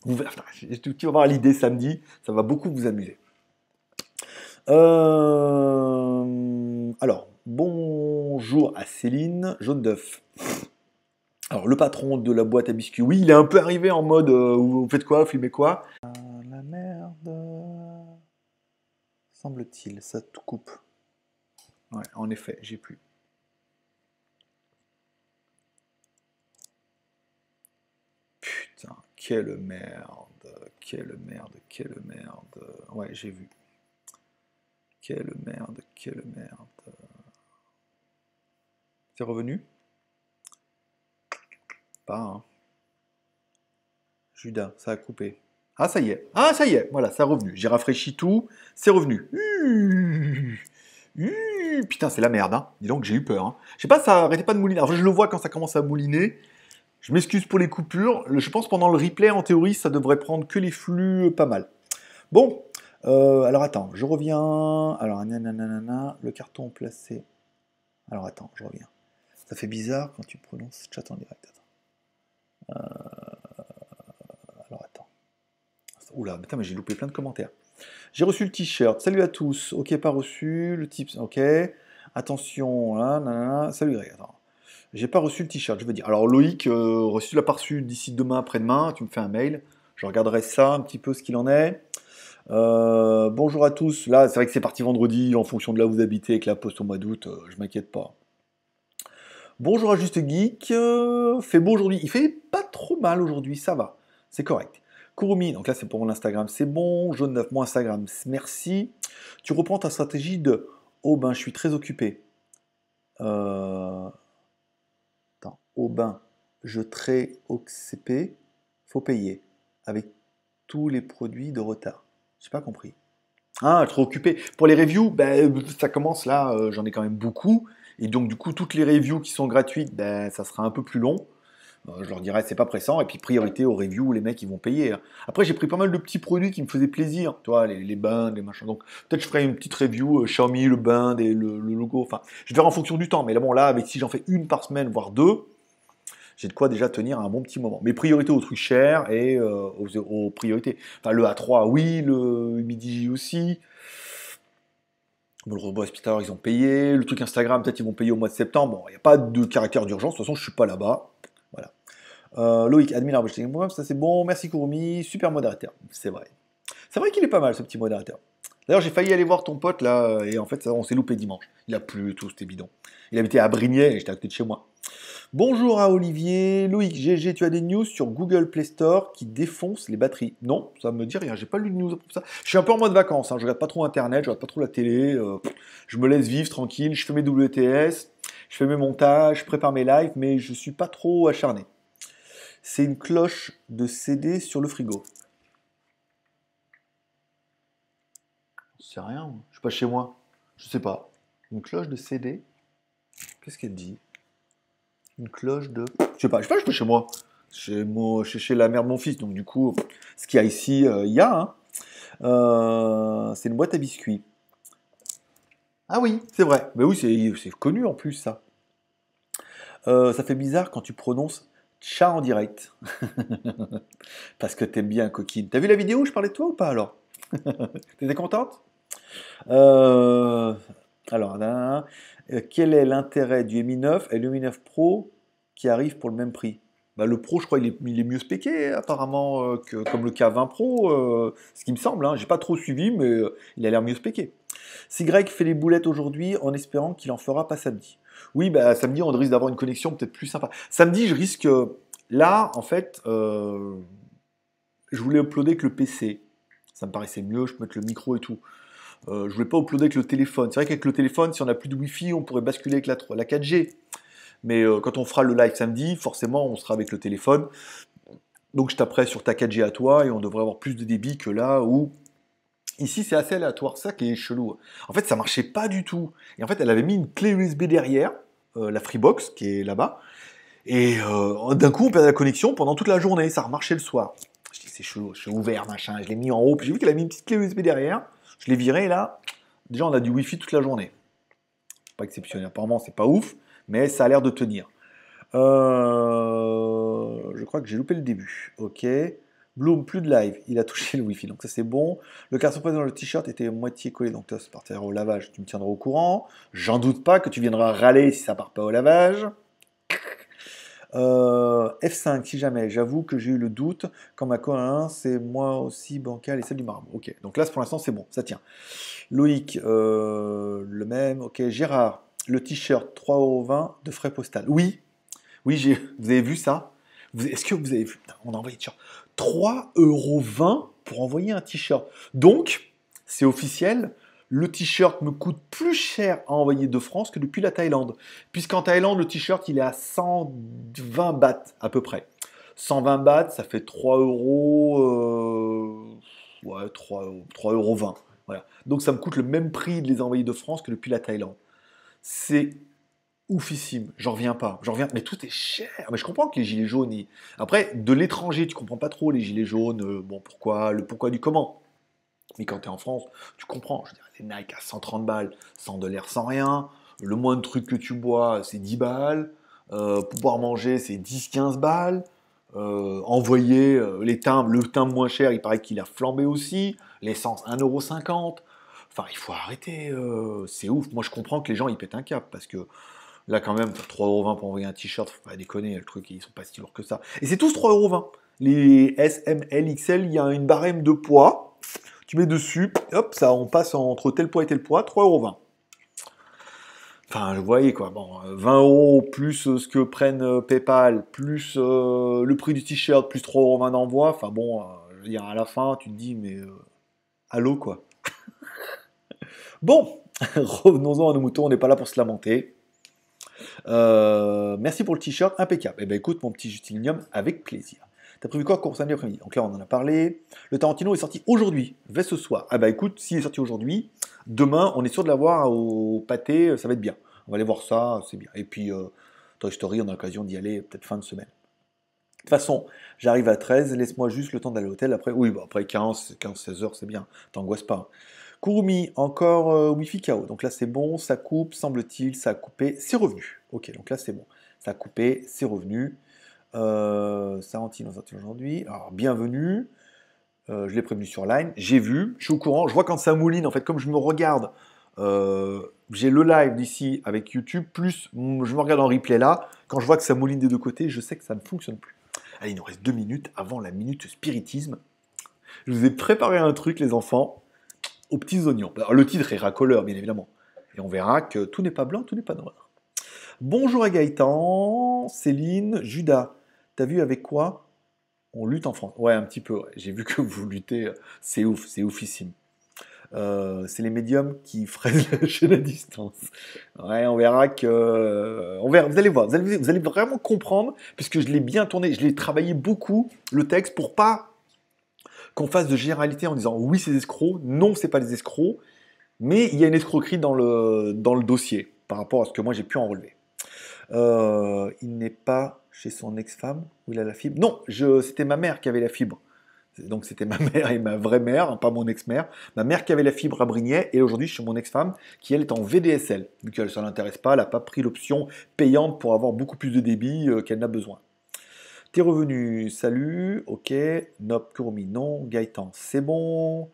Tu vas voir l'idée samedi, ça va beaucoup vous amuser. Euh, alors, bonjour à Céline, jaune d'œuf. Alors, le patron de la boîte à biscuits, oui, il est un peu arrivé en mode euh, vous faites quoi, filmez quoi? Ah, La merde. Semble-t-il, ça tout coupe. Ouais, en effet, j'ai plus. Putain, quelle merde, quelle merde, quelle merde. Ouais, j'ai vu. Quelle merde, quelle merde. C'est revenu? Hein. Judas, ça a coupé. Ah, ça y est. Ah, ça y est. Voilà, ça revenu. J'ai rafraîchi tout. C'est revenu. putain, c'est la merde. Hein. Dis donc, j'ai eu peur. Hein. Je sais pas, ça arrêtait pas de mouliner. Alors, je le vois quand ça commence à mouliner. Je m'excuse pour les coupures. Je pense pendant le replay, en théorie, ça devrait prendre que les flux pas mal. Bon, euh, alors attends, je reviens. Alors, nanana, le carton placé. Alors attends, je reviens. Ça fait bizarre quand tu prononces chat en direct. Euh, alors attends. Oula, putain, mais j'ai loupé plein de commentaires. J'ai reçu le t-shirt. Salut à tous. Ok, pas reçu. Le type. Ok. Attention. Là, Salut Greg. Attends. J'ai pas reçu le t-shirt, je veux dire. Alors Loïc, euh, reçu la reçu d'ici demain, après-demain. Tu me fais un mail. Je regarderai ça, un petit peu ce qu'il en est. Euh, bonjour à tous. Là, c'est vrai que c'est parti vendredi, en fonction de là où vous habitez, avec la poste au mois d'août. Euh, je m'inquiète pas. Bonjour à Juste Geek. fait beau aujourd'hui. Il fait pas trop mal aujourd'hui, ça va. C'est correct. Kurumi, donc là c'est pour mon Instagram, c'est bon. Jaune 9, mon Instagram, merci. Tu reprends ta stratégie de Oh ben, je suis très occupé. Euh... Attends, oh ben, je très CP, faut payer. Avec tous les produits de retard. J'ai pas compris. Ah, trop occupé. Pour les reviews, ben, ça commence là, euh, j'en ai quand même beaucoup. Et donc, du coup, toutes les reviews qui sont gratuites, ben, ça sera un peu plus long. Je leur dirais c'est pas pressant et puis priorité aux reviews les mecs ils vont payer. Hein. Après j'ai pris pas mal de petits produits qui me faisaient plaisir, tu vois les, les bains, les machins. Donc peut-être je ferai une petite review euh, Xiaomi, le bain, le, logo. Enfin je verrai en fonction du temps. Mais là bon là avec si j'en fais une par semaine voire deux, j'ai de quoi déjà tenir un bon petit moment. Mais priorité aux trucs chers et euh, aux, priorités. Enfin le A3 oui, le Midi aussi. Le robot aspirateur, ils ont payé. Le truc Instagram, peut-être ils vont payer au mois de septembre. Bon, il n'y a pas de caractère d'urgence. De toute façon, je suis pas là-bas. Euh, Loïc, admin ça c'est bon. Merci Kurumi, super modérateur. C'est vrai. C'est vrai qu'il est pas mal ce petit modérateur. D'ailleurs, j'ai failli aller voir ton pote là, et en fait, on s'est loupé dimanche. Il a plu tout, c'était bidon. Il habitait à Brignais et j'étais à côté de chez moi. Bonjour à Olivier. Loïc, GG, tu as des news sur Google Play Store qui défoncent les batteries? Non, ça me dit rien. J'ai pas lu de news pour ça. Je suis un peu en mode vacances. Hein. Je regarde pas trop Internet, je regarde pas trop la télé. Euh, je me laisse vivre tranquille. Je fais mes WTS, je fais mes montages, je prépare mes lives, mais je suis pas trop acharné c'est une cloche de CD sur le frigo. C'est rien, je suis pas chez moi. Je sais pas. Une cloche de CD Qu'est-ce qu'elle dit? Une cloche de. Je sais pas, je sais pas, je suis chez moi. Chez, moi, chez, la mère de mon fils. Donc du coup, ce qu'il y a ici, euh, il y a. Hein. Euh, c'est une boîte à biscuits. Ah oui, c'est vrai. Mais oui, c'est connu en plus ça. Euh, ça fait bizarre quand tu prononces Chat en direct. <laughs> Parce que t'aimes bien coquine. T'as vu la vidéo où je parlais de toi ou pas alors? <laughs> T'étais contente? Euh, Alors, euh, quel est l'intérêt du Mi 9 et le Mi 9 Pro qui arrivent pour le même prix? Bah, le Pro, je crois, il est, mieux spéqué apparemment euh, que comme le K20 Pro, ce qui me semble. Hein. J'ai pas trop suivi, mais il a l'air mieux spéqué. Si Greg fait les boulettes aujourd'hui en espérant qu'il en fera pas samedi. Oui, bah samedi, on risque d'avoir une connexion peut-être plus sympa. Samedi, je risque. Là, en fait, je voulais uploader avec le PC. Ça me paraissait mieux, je peux mettre le micro et tout. Je voulais pas uploader avec le téléphone. C'est vrai qu'avec le téléphone, si on n'a plus de Wi-Fi, on pourrait basculer avec la, la 4G. Mais euh, quand on fera le live samedi, forcément, on sera avec le téléphone. Donc je taperai sur ta 4G à toi et on devrait avoir plus de débit que là où Ici, c'est assez aléatoire, ça qui est chelou. En fait, ça marchait pas du tout. Et en fait, elle avait mis une clé USB derrière, euh, la Freebox, qui est là-bas. Et euh, d'un coup, on perdait la connexion pendant toute la journée. Ça remarchait le soir. Je dis, c'est chelou, je suis ouvert, machin. Je l'ai mis en haut. Puis j'ai vu qu'elle a mis une petite clé USB derrière. Je l'ai viré, là. Déjà, on a du Wi-Fi toute la journée. Pas exceptionnel. Apparemment, c'est pas ouf mais ça a l'air de tenir. Euh, je crois que j'ai loupé le début. Ok. Bloom, plus de live. Il a touché le Wi-Fi, donc ça c'est bon. Le carton présent dans le t-shirt était moitié collé, donc ça partira au lavage. Tu me tiendras au courant. J'en doute pas que tu viendras râler si ça part pas au lavage. Euh, F5, si jamais, j'avoue que j'ai eu le doute quand ma co c'est moi aussi bancal et celle du marbre. Ok, donc là pour l'instant c'est bon, ça tient. Loïc, euh, le même. Ok, Gérard, le t-shirt 3,20€ de frais postal. Oui, oui, vous avez vu ça? Est-ce que vous avez vu? On a envoyé 3,20€ pour envoyer un t-shirt. Donc, c'est officiel, le t-shirt me coûte plus cher à envoyer de France que depuis la Thaïlande. Puisqu'en Thaïlande, le t-shirt, il est à 120 bahts à peu près. 120 bahts, ça fait 3 euros. Euh, ouais, 3, 3 euros 20. Voilà. Donc ça me coûte le même prix de les envoyer de France que depuis la Thaïlande c'est oufissime. J'en reviens pas. J'en reviens. Mais tout est cher. Mais je comprends que les gilets jaunes. Après, de l'étranger, tu comprends pas trop les gilets jaunes. Euh, bon, pourquoi Le pourquoi du comment. Mais quand tu es en France, tu comprends. Je veux les Nike à 130 balles, sans de l'air, sans rien. Le moins de trucs que tu bois, c'est 10 balles. Euh, pouvoir manger, c'est 10-15 balles. Euh, envoyer les timbres, le timbre moins cher, il paraît qu'il a flambé aussi. L'essence, 1,50€. Enfin, il faut arrêter. Euh, c'est ouf. Moi, je comprends que les gens, ils pètent un cap parce que là, quand même, 3,20€ pour envoyer un t-shirt, faut pas déconner. Le truc, ils sont pas si lourds que ça. Et c'est tous 3,20€. Les S, M, L, XL, il y a une barème de poids. Tu mets dessus, hop, ça, on passe entre tel poids et tel poids, 3,20€. Enfin, vous voyez quoi, bon, 20 euh, euros plus euh, ce que prennent PayPal, plus le prix du t-shirt, plus 3,20€ d'envoi. Enfin bon, je veux à la fin, tu te dis, mais allô quoi. Bon, <laughs> revenons-en à nos moutons, on n'est pas là pour se lamenter. Euh, merci pour le t-shirt, impeccable. Eh ben écoute, mon petit Justininium, avec plaisir. T'as prévu quoi pour samedi après-midi? Donc là, on en a parlé. Le Tarantino est sorti aujourd'hui, va ce soir. Ah bah écoute, s'il est sorti aujourd'hui, demain, on est sûr de l'avoir au pâté, ça va être bien. On va aller voir ça, c'est bien. Et puis, euh, Toy Story, on a l'occasion d'y aller peut-être fin de semaine. De toute façon, j'arrive à 13, laisse-moi juste le temps d'aller à l'hôtel. Après, oui, bah après 15, 15, 16 heures, c'est bien. T'angoisses pas. Kurumi, encore euh, Wi-Fi KO. Donc là, c'est bon, ça coupe, semble-t-il, ça a coupé, c'est revenu. Ok, donc là, c'est bon. Ça a coupé, c'est revenu. Euh, Sarantine, on aujourd'hui. Alors, bienvenue. Euh, je l'ai prévenu sur Line. J'ai vu, je suis au courant. Je vois quand ça mouline, en fait, comme je me regarde, euh, j'ai le live d'ici avec YouTube, plus je me regarde en replay là. Quand je vois que ça mouline des deux côtés, je sais que ça ne fonctionne plus. Allez, il nous reste deux minutes avant la minute spiritisme. Je vous ai préparé un truc, les enfants aux petits oignons. Le titre est racoleur, bien évidemment. Et on verra que tout n'est pas blanc, tout n'est pas noir. Bonjour à Gaëtan, Céline, Judas. T'as vu avec quoi on lutte en France? Ouais, un petit peu. J'ai vu que vous luttez. C'est ouf, c'est oufissime. Euh, c'est les médiums qui <laughs> freinent la chaîne à distance. Ouais, on verra que. Verra, vous allez voir, vous allez, vraiment comprendre, puisque je l'ai bien tourné, je l'ai travaillé beaucoup, le texte, pour pas qu'on fasse de généralité en disant oui, c'est des escrocs, non, c'est pas des escrocs, mais il y a une escroquerie dans le, dans le dossier par rapport à ce que moi j'ai pu en relever. Euh, il n'est pas chez son ex-femme où il a la fibre. Non, c'était ma mère qui avait la fibre. Donc c'était ma <laughs> mère et ma vraie mère, hein, pas mon ex-mère. Ma mère qui avait la fibre à Brignais et aujourd'hui chez mon ex-femme qui elle est en VDSL. Vu qu'elle ne l'intéresse pas, elle n'a pas pris l'option payante pour avoir beaucoup plus de débit euh, qu'elle n'a besoin. Tes revenus, salut, ok. Nop, Kurumi, non. Gaëtan, c'est bon.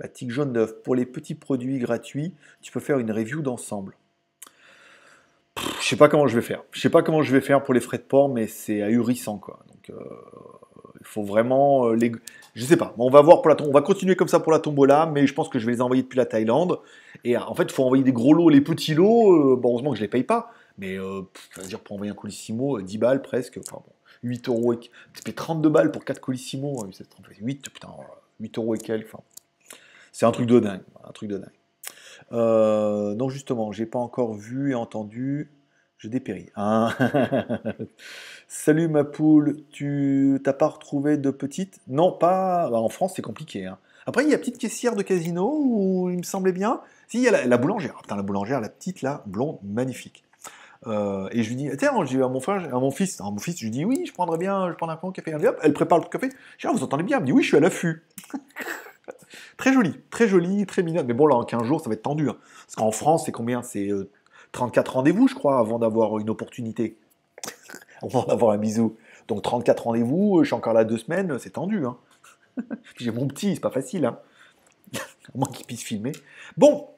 Batik jaune neuf, pour les petits produits gratuits, tu peux faire une review d'ensemble. Je sais pas comment je vais faire. Je sais pas comment je vais faire pour les frais de port, mais c'est ahurissant, quoi. Donc, euh, il faut vraiment les. Je sais pas. On va voir pour la On va continuer comme ça pour la tombola, mais je pense que je vais les envoyer depuis la Thaïlande. Et en fait, il faut envoyer des gros lots, les petits lots. bon, heureusement que je les paye pas. Mais veut dire pour envoyer un colissimo, 10 balles presque. Enfin bon, 8 euros. Et... Fait 32 balles pour 4 colissimo. 8, putain, 8 euros et quelques. C'est un truc de dingue. Un truc de dingue. Euh, non, justement, j'ai pas encore vu et entendu. Je dépéris. Hein <laughs> Salut ma poule, tu t'as pas retrouvé de petite? Non, pas. Bah, en France, c'est compliqué. Hein. Après, il y a petite caissière de casino où il me semblait bien. Si, il y a la, boulangère. Ah, putain, la boulangère, la petite là, blonde, magnifique. Euh, et je lui dis, tiens, j'ai à mon frère, à mon fils, à mon fils, je lui dis, oui, je prendrais bien, je prendrais un de café. Elle, prépare le café. Je dis, ah, vous entendez bien? Elle me dit, oui, je suis à l'affût. <laughs> très joli, très joli, très mignon. Mais bon, là, en 15 jours, ça va être tendu. Hein. Parce qu'en France, c'est combien? C'est 34 euh, rendez-vous, je crois, avant d'avoir une opportunité. <laughs> avant d'avoir un bisou. Donc 34 rendez-vous, je suis encore là deux semaines, c'est tendu. Hein. <laughs> J'ai mon petit, c'est pas facile. Hein. <laughs> Au moins qu'il puisse filmer. Bon,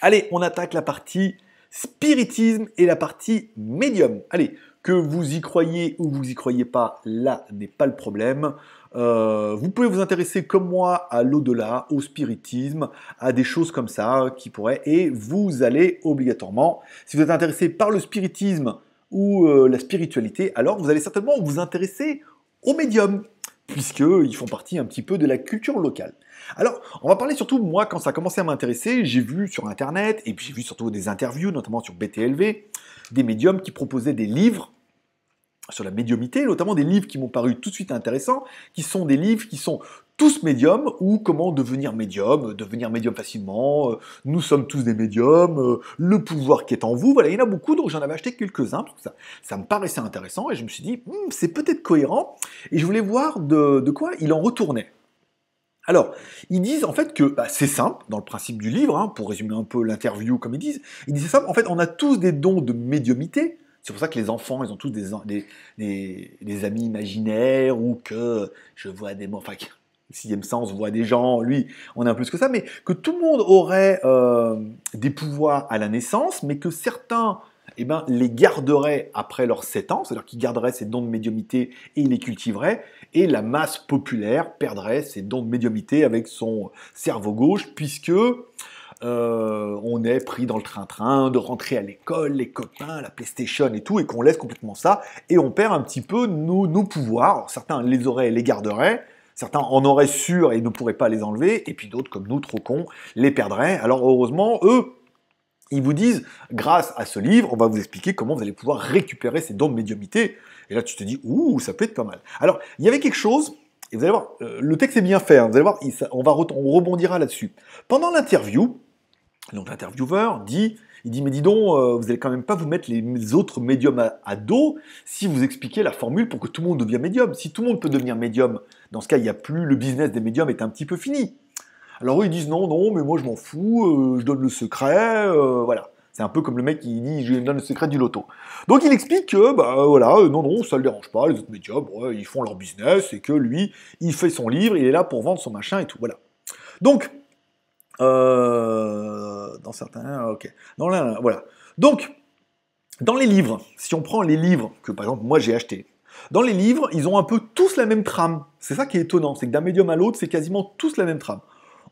allez, on attaque la partie spiritisme et la partie médium. Allez, que vous y croyez ou vous y croyez pas, là n'est pas le problème. Euh, vous pouvez vous intéresser comme moi à l'au-delà, au spiritisme, à des choses comme ça qui pourraient, et vous allez obligatoirement, si vous êtes intéressé par le spiritisme ou euh, la spiritualité, alors vous allez certainement vous intéresser aux médiums, puisqu'ils font partie un petit peu de la culture locale. Alors, on va parler surtout, moi, quand ça a commencé à m'intéresser, j'ai vu sur Internet, et puis j'ai vu surtout des interviews, notamment sur BTLV, des médiums qui proposaient des livres sur la médiumité, notamment des livres qui m'ont paru tout de suite intéressants, qui sont des livres qui sont tous médiums, ou comment devenir médium, devenir médium facilement, euh, nous sommes tous des médiums, euh, le pouvoir qui est en vous, voilà, il y en a beaucoup, donc j'en avais acheté quelques-uns, ça, me paraissait intéressant, et je me suis dit, hmm, c'est peut-être cohérent, et je voulais voir de, de quoi il en retournait. Alors, ils disent en fait que bah, c'est simple, dans le principe du livre, hein, pour résumer un peu l'interview comme ils disent, ils disent c'est simple, en fait on a tous des dons de médiumité, c'est pour ça que les enfants, ils ont tous des, amis imaginaires ou que je vois des... Enfin, sixième sens, voit des gens, lui, on a plus que ça, mais que tout le monde aurait euh, des pouvoirs à la naissance, mais que certains eh ben, les garderaient après leurs 7 ans, c'est-à-dire qu'ils garderaient ces dons de médiumité et les cultiveraient, et la masse populaire perdrait ses dons de médiumité avec son cerveau gauche, puisque euh, on est pris dans le train-train de rentrer à l'école, les copains, la PlayStation et tout, et qu'on laisse complètement ça, et on perd un petit peu nos, pouvoirs. certains les auraient et les garderaient, certains en auraient sûr et ne pourraient pas les enlever, et puis d'autres, comme nous, trop cons, les perdraient. Alors heureusement, eux, ils vous disent, grâce à ce livre, on va vous expliquer comment vous allez pouvoir récupérer ces dons de médiumité. Et là, tu te dis, ouh, ça peut être pas mal. Alors, il y avait quelque chose, et vous allez voir, euh, le texte est bien fait, hein, vous allez voir, on, va on rebondira là-dessus. Pendant l'interview, donc l'intervieweur dit, il dit, mais dis donc, euh, vous allez quand même pas vous mettre les autres médiums à, dos si vous expliquez la formule pour que tout le monde devienne médium. Si tout le monde peut devenir médium, dans ce cas, il n'y a plus, le business des médiums est un petit peu fini. Alors eux, ils disent, non, non, mais moi je m'en fous, euh, je donne le secret, euh, voilà. C'est un peu comme le mec qui dit je donne le secret du loto. Donc il explique que bah voilà, non non, ça le dérange pas, les autres médiums, ils font leur business et que lui, il fait son livre, il est là pour vendre son machin et tout, voilà. Donc euh, dans certains, ok. Dans là, voilà. Donc, dans les livres, si on prend les livres que par exemple moi j'ai acheté, dans les livres, ils ont un peu tous la même trame. C'est ça qui est étonnant, c'est que d'un médium à l'autre, c'est quasiment tous la même trame.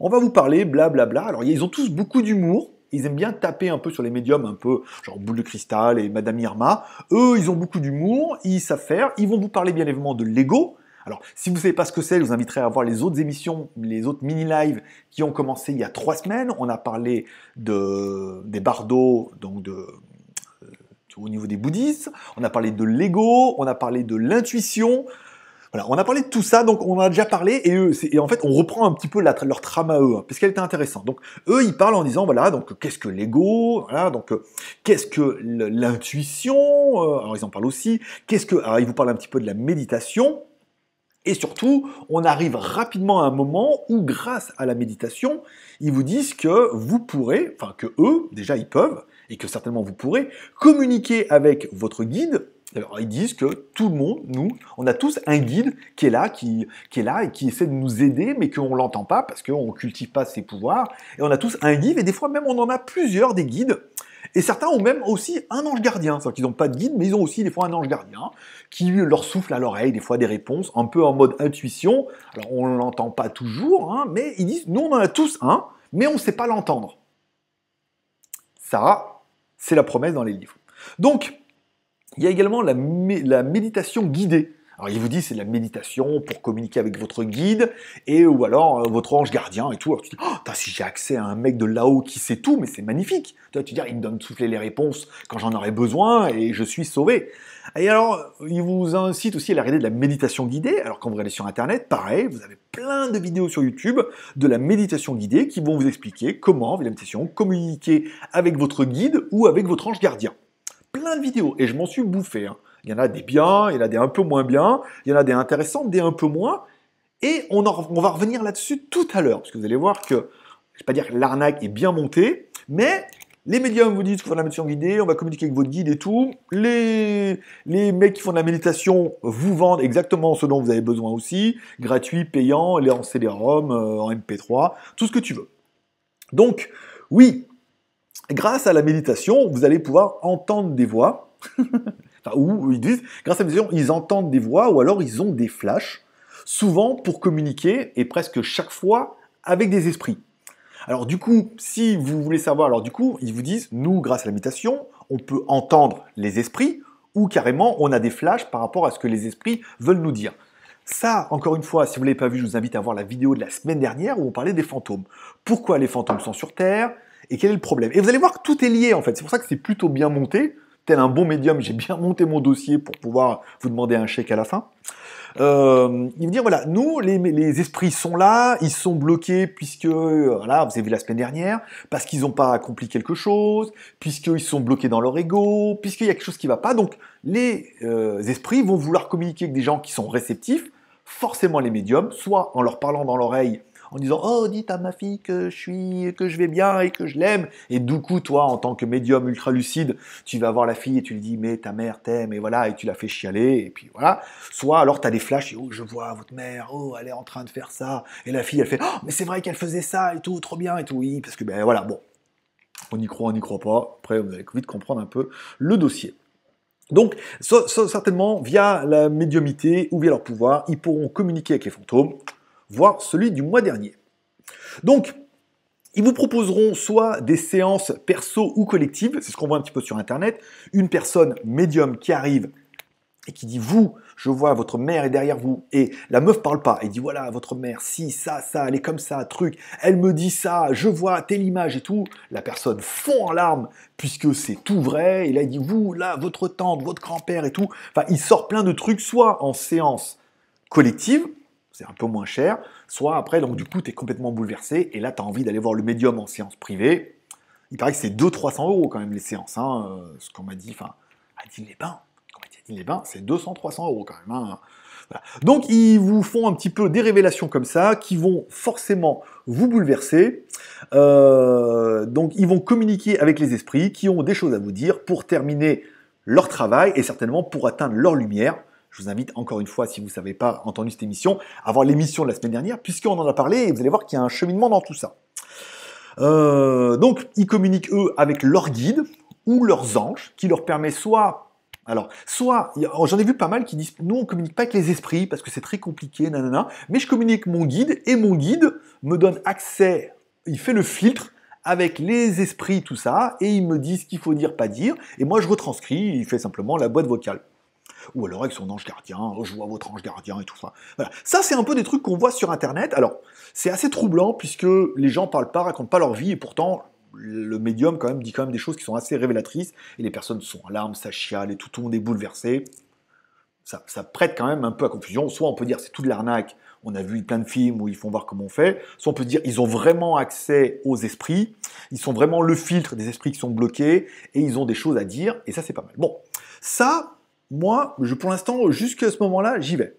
On va vous parler, blablabla. Bla, bla. Alors ils ont tous beaucoup d'humour. Ils aiment bien taper un peu sur les médiums, un peu genre Boule de Cristal et Madame Irma. Eux, ils ont beaucoup d'humour, ils savent faire. Ils vont vous parler bien évidemment de Lego. Alors, si vous ne savez pas ce que c'est, je vous inviterai à voir les autres émissions, les autres mini-lives qui ont commencé il y a trois semaines. On a parlé de, des bardeaux, donc euh, au niveau des bouddhistes. On a parlé de l'ego, on a parlé de l'intuition. Voilà, on a parlé de tout ça, donc on en a déjà parlé, et, en fait, on reprend un petit peu leur trame à eux, hein, parce était intéressante. Donc, eux, ils parlent en disant, voilà, donc qu'est-ce que l'ego, voilà, donc euh, qu'est-ce que l'intuition, euh, alors ils en parlent aussi, qu'est-ce que, alors ils vous parlent un petit peu de la méditation, et surtout, on arrive rapidement à un moment où, grâce à la méditation, ils vous disent que vous pourrez, enfin que eux, déjà ils peuvent, et que certainement vous pourrez, communiquer avec votre guide. Alors ils disent que tout le monde, nous, on a tous un guide qui est là, qui, qui est là et qui essaie de nous aider, mais qu'on ne l'entend pas parce qu'on ne cultive pas ses pouvoirs. Et on a tous un guide, et des fois même on en a plusieurs des guides. Et certains ont même aussi un ange gardien, c'est-à-dire qu'ils n'ont pas de guide, mais ils ont aussi des fois un ange gardien qui leur souffle à l'oreille des fois des réponses, un peu en mode intuition. Alors on ne l'entend pas toujours, hein, mais ils disent, nous on en a tous un, mais on ne sait pas l'entendre. Ça, c'est la promesse dans les livres. Donc, il y a également la, la méditation guidée. Alors il vous dit c'est de la méditation pour communiquer avec votre guide et ou alors euh, votre ange gardien et tout. Alors tu dis oh, si j'ai accès à un mec de là-haut qui sait tout, mais c'est magnifique. Tu, tu dis il me donne souffler les réponses quand j'en aurai besoin et je suis sauvé. Et alors il vous incite aussi à la de la méditation guidée. Alors quand vous allez sur internet, pareil, vous avez plein de vidéos sur YouTube de la méditation guidée qui vont vous expliquer comment, avec la méditation, communiquer avec votre guide ou avec votre ange gardien. Plein de vidéos et je m'en suis bouffé. Hein. Il y en a des biens, il y en a des un peu moins bien, il y en a des intéressantes, des un peu moins. Et on, va revenir là-dessus tout à l'heure, parce que vous allez voir que, je ne vais pas dire que l'arnaque est bien montée, mais les médiums vous disent qu'il faut de la méditation guidée, on va communiquer avec votre guide et tout. Les, les mecs qui font de la méditation vous vendent exactement ce dont vous avez besoin aussi, gratuit, payant, les en CD-ROM, euh, en MP3, tout ce que tu veux. Donc, oui, grâce à la méditation, vous allez pouvoir entendre des voix. <laughs> ou ils disent, grâce à la méditation, ils entendent des voix ou alors ils ont des flashs, souvent pour communiquer et presque chaque fois avec des esprits. Alors du coup, si vous voulez savoir, alors du coup, ils vous disent, nous, grâce à la méditation, on peut entendre les esprits ou carrément on a des flashs par rapport à ce que les esprits veulent nous dire. Ça, encore une fois, si vous ne l'avez pas vu, je vous invite à voir la vidéo de la semaine dernière où on parlait des fantômes. Pourquoi les fantômes sont sur Terre et quel est le problème? Et vous allez voir que tout est lié en fait. C'est pour ça que c'est plutôt bien monté tel un bon médium, j'ai bien monté mon dossier pour pouvoir vous demander un chèque à la fin. Euh, il veut dire voilà, nous les, esprits sont là, ils sont bloqués puisque voilà, vous avez vu la semaine dernière, parce qu'ils n'ont pas accompli quelque chose, puisqu'ils sont bloqués dans leur ego, puisqu'il y a quelque chose qui ne va pas. Donc les euh, esprits vont vouloir communiquer avec des gens qui sont réceptifs, forcément les médiums, soit en leur parlant dans l'oreille en disant oh dites à ma fille que je suis que je vais bien et que je l'aime. Et du coup toi en tant que médium ultra lucide tu vas voir la fille et tu lui dis mais ta mère t'aime et voilà et tu la fais chialer et puis voilà. Soit alors tu as des flashs et oh je vois votre mère oh elle est en train de faire ça. Et la fille elle fait oh mais c'est vrai qu'elle faisait ça et tout trop bien et tout. Oui parce que ben voilà bon. On y croit on n'y croit pas. Après vous allez vite comprendre un peu le dossier. Donc, certainement, via la médiumité ou via leur pouvoir, ils pourront communiquer avec les fantômes voire celui du mois dernier. Donc, ils vous proposeront soit des séances perso ou collectives, c'est ce qu'on voit un petit peu sur Internet, une personne médium qui arrive et qui dit vous, je vois votre mère est derrière vous et la meuf parle pas et dit voilà votre mère si ça ça elle est comme ça truc, elle me dit ça, je vois telle image et tout, la personne fond en larmes puisque c'est tout vrai et là dit vous là votre tante, votre grand-père et tout, enfin il sort plein de trucs soit en séance collective c'est un peu moins cher, soit après, donc du coup, tu es complètement bouleversé, et là, tu as envie d'aller voir le médium en séance privée. Il paraît que c'est 200-300 euros quand même les séances, hein, euh, ce qu'on m'a dit, enfin, à Digne-les-Bains, les Bains, c'est 200-300 euros quand même. Hein. Donc ils vous font un petit peu des révélations comme ça qui vont forcément vous bouleverser. Euh, donc ils vont communiquer avec les esprits qui ont des choses à vous dire pour terminer leur travail et certainement pour atteindre leur lumière. Je vous invite encore une fois, si vous ne savez pas entendu cette émission, à voir l'émission de la semaine dernière, puisqu'on en a parlé, et vous allez voir qu'il y a un cheminement dans tout ça. Euh, donc, ils communiquent, eux, avec leur guide ou leurs anges, qui leur permet soit... Alors, soit, j'en ai vu pas mal qui disent, nous, on communique pas avec les esprits, parce que c'est très compliqué, nanana, mais je communique mon guide, et mon guide me donne accès, il fait le filtre, avec les esprits, tout ça, et il me dit ce qu'il faut dire, pas dire, et moi je retranscris, il fait simplement la boîte vocale ou alors avec son ange gardien, oh, je vois votre ange gardien et tout ça. Voilà. Ça, c'est un peu des trucs qu'on voit sur Internet. Alors, c'est assez troublant puisque les gens parlent pas, racontent pas leur vie et pourtant, le médium quand même dit quand même des choses qui sont assez révélatrices et les personnes sont en larmes, ça chiale et tout, le monde est bouleversé. Ça, ça, prête quand même un peu à confusion. Soit on peut dire c'est tout de l'arnaque, on a vu plein de films où ils font voir comment on fait. Soit on peut dire ils ont vraiment accès aux esprits, ils sont vraiment le filtre des esprits qui sont bloqués et ils ont des choses à dire et ça c'est pas mal. Bon, ça moi, je, pour l'instant, jusqu'à ce moment-là, j'y vais.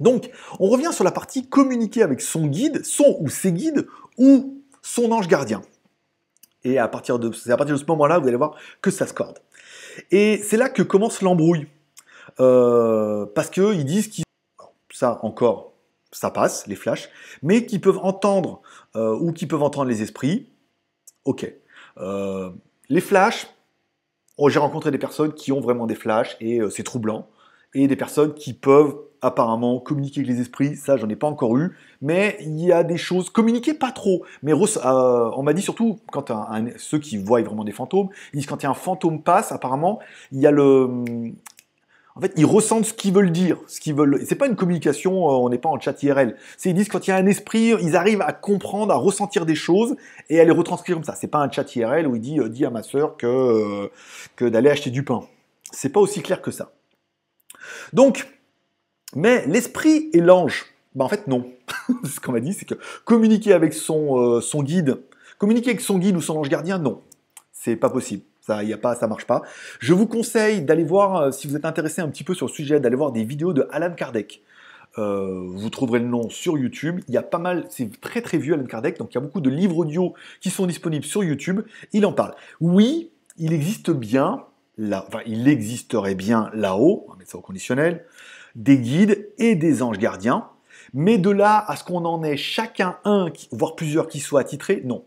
Donc, on revient sur la partie communiquer avec son guide, son ou ses guides, ou son ange gardien. Et à partir de, à partir de ce moment-là, vous allez voir que ça se corde. Et c'est là que commence l'embrouille. Euh, parce qu'ils disent qu'ils... Ça encore, ça passe, les flashs, mais qu'ils peuvent entendre, euh, ou qu'ils peuvent entendre les esprits. Ok. Euh, Les flashs, j'ai rencontré des personnes qui ont vraiment des flashs et euh, c'est troublant. Et des personnes qui peuvent apparemment communiquer avec les esprits, ça j'en ai pas encore eu, mais il y a des choses, communiquer pas trop, mais euh, on m'a dit surtout, quand ceux qui voient vraiment des fantômes, ils disent quand il y a un fantôme passe, apparemment, il y a le, en fait, ils ressentent ce qu'ils veulent dire, ce qu'ils veulent. C'est pas une communication, euh, on n'est pas en chat IRL. C'est ils disent quand il y a un esprit, ils arrivent à comprendre, à ressentir des choses et à les retranscrire comme ça. C'est pas un chat IRL où il dit, euh, dit à ma sœur que euh, que d'aller acheter du pain. C'est pas aussi clair que ça. Donc, mais l'esprit et l'ange, ben en fait non. <laughs> ce qu'on m'a dit, c'est que communiquer avec son son guide, communiquer avec son guide ou son ange gardien, non, c'est pas possible. Ça, y a pas, ça marche pas. Je vous conseille d'aller voir, euh, si vous êtes intéressé un petit peu sur le sujet, d'aller voir des vidéos de Alan Kardec. Euh, vous trouverez le nom sur YouTube. Il y a pas mal, c'est très très vieux Alan Kardec, donc il y a beaucoup de livres audio qui sont disponibles sur YouTube. Il en parle. Oui, il existe bien, là, il existerait bien là-haut, on va ça au conditionnel, des guides et des anges gardiens. Mais de là à ce qu'on en ait chacun un, voire plusieurs qui soient attitrés, non.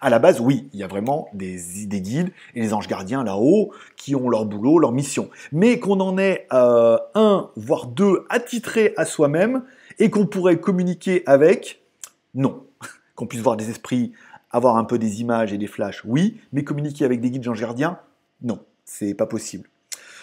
À la base, oui, il y a vraiment des, guides et des anges gardiens là-haut qui ont leur boulot, leur mission. Mais qu'on en ait euh, un, voire deux attitrés à soi-même et qu'on pourrait communiquer avec, non. <laughs> qu'on puisse voir des esprits, avoir un peu des images et des flashs, oui, mais communiquer avec des guides anges gardiens, non, c'est pas possible.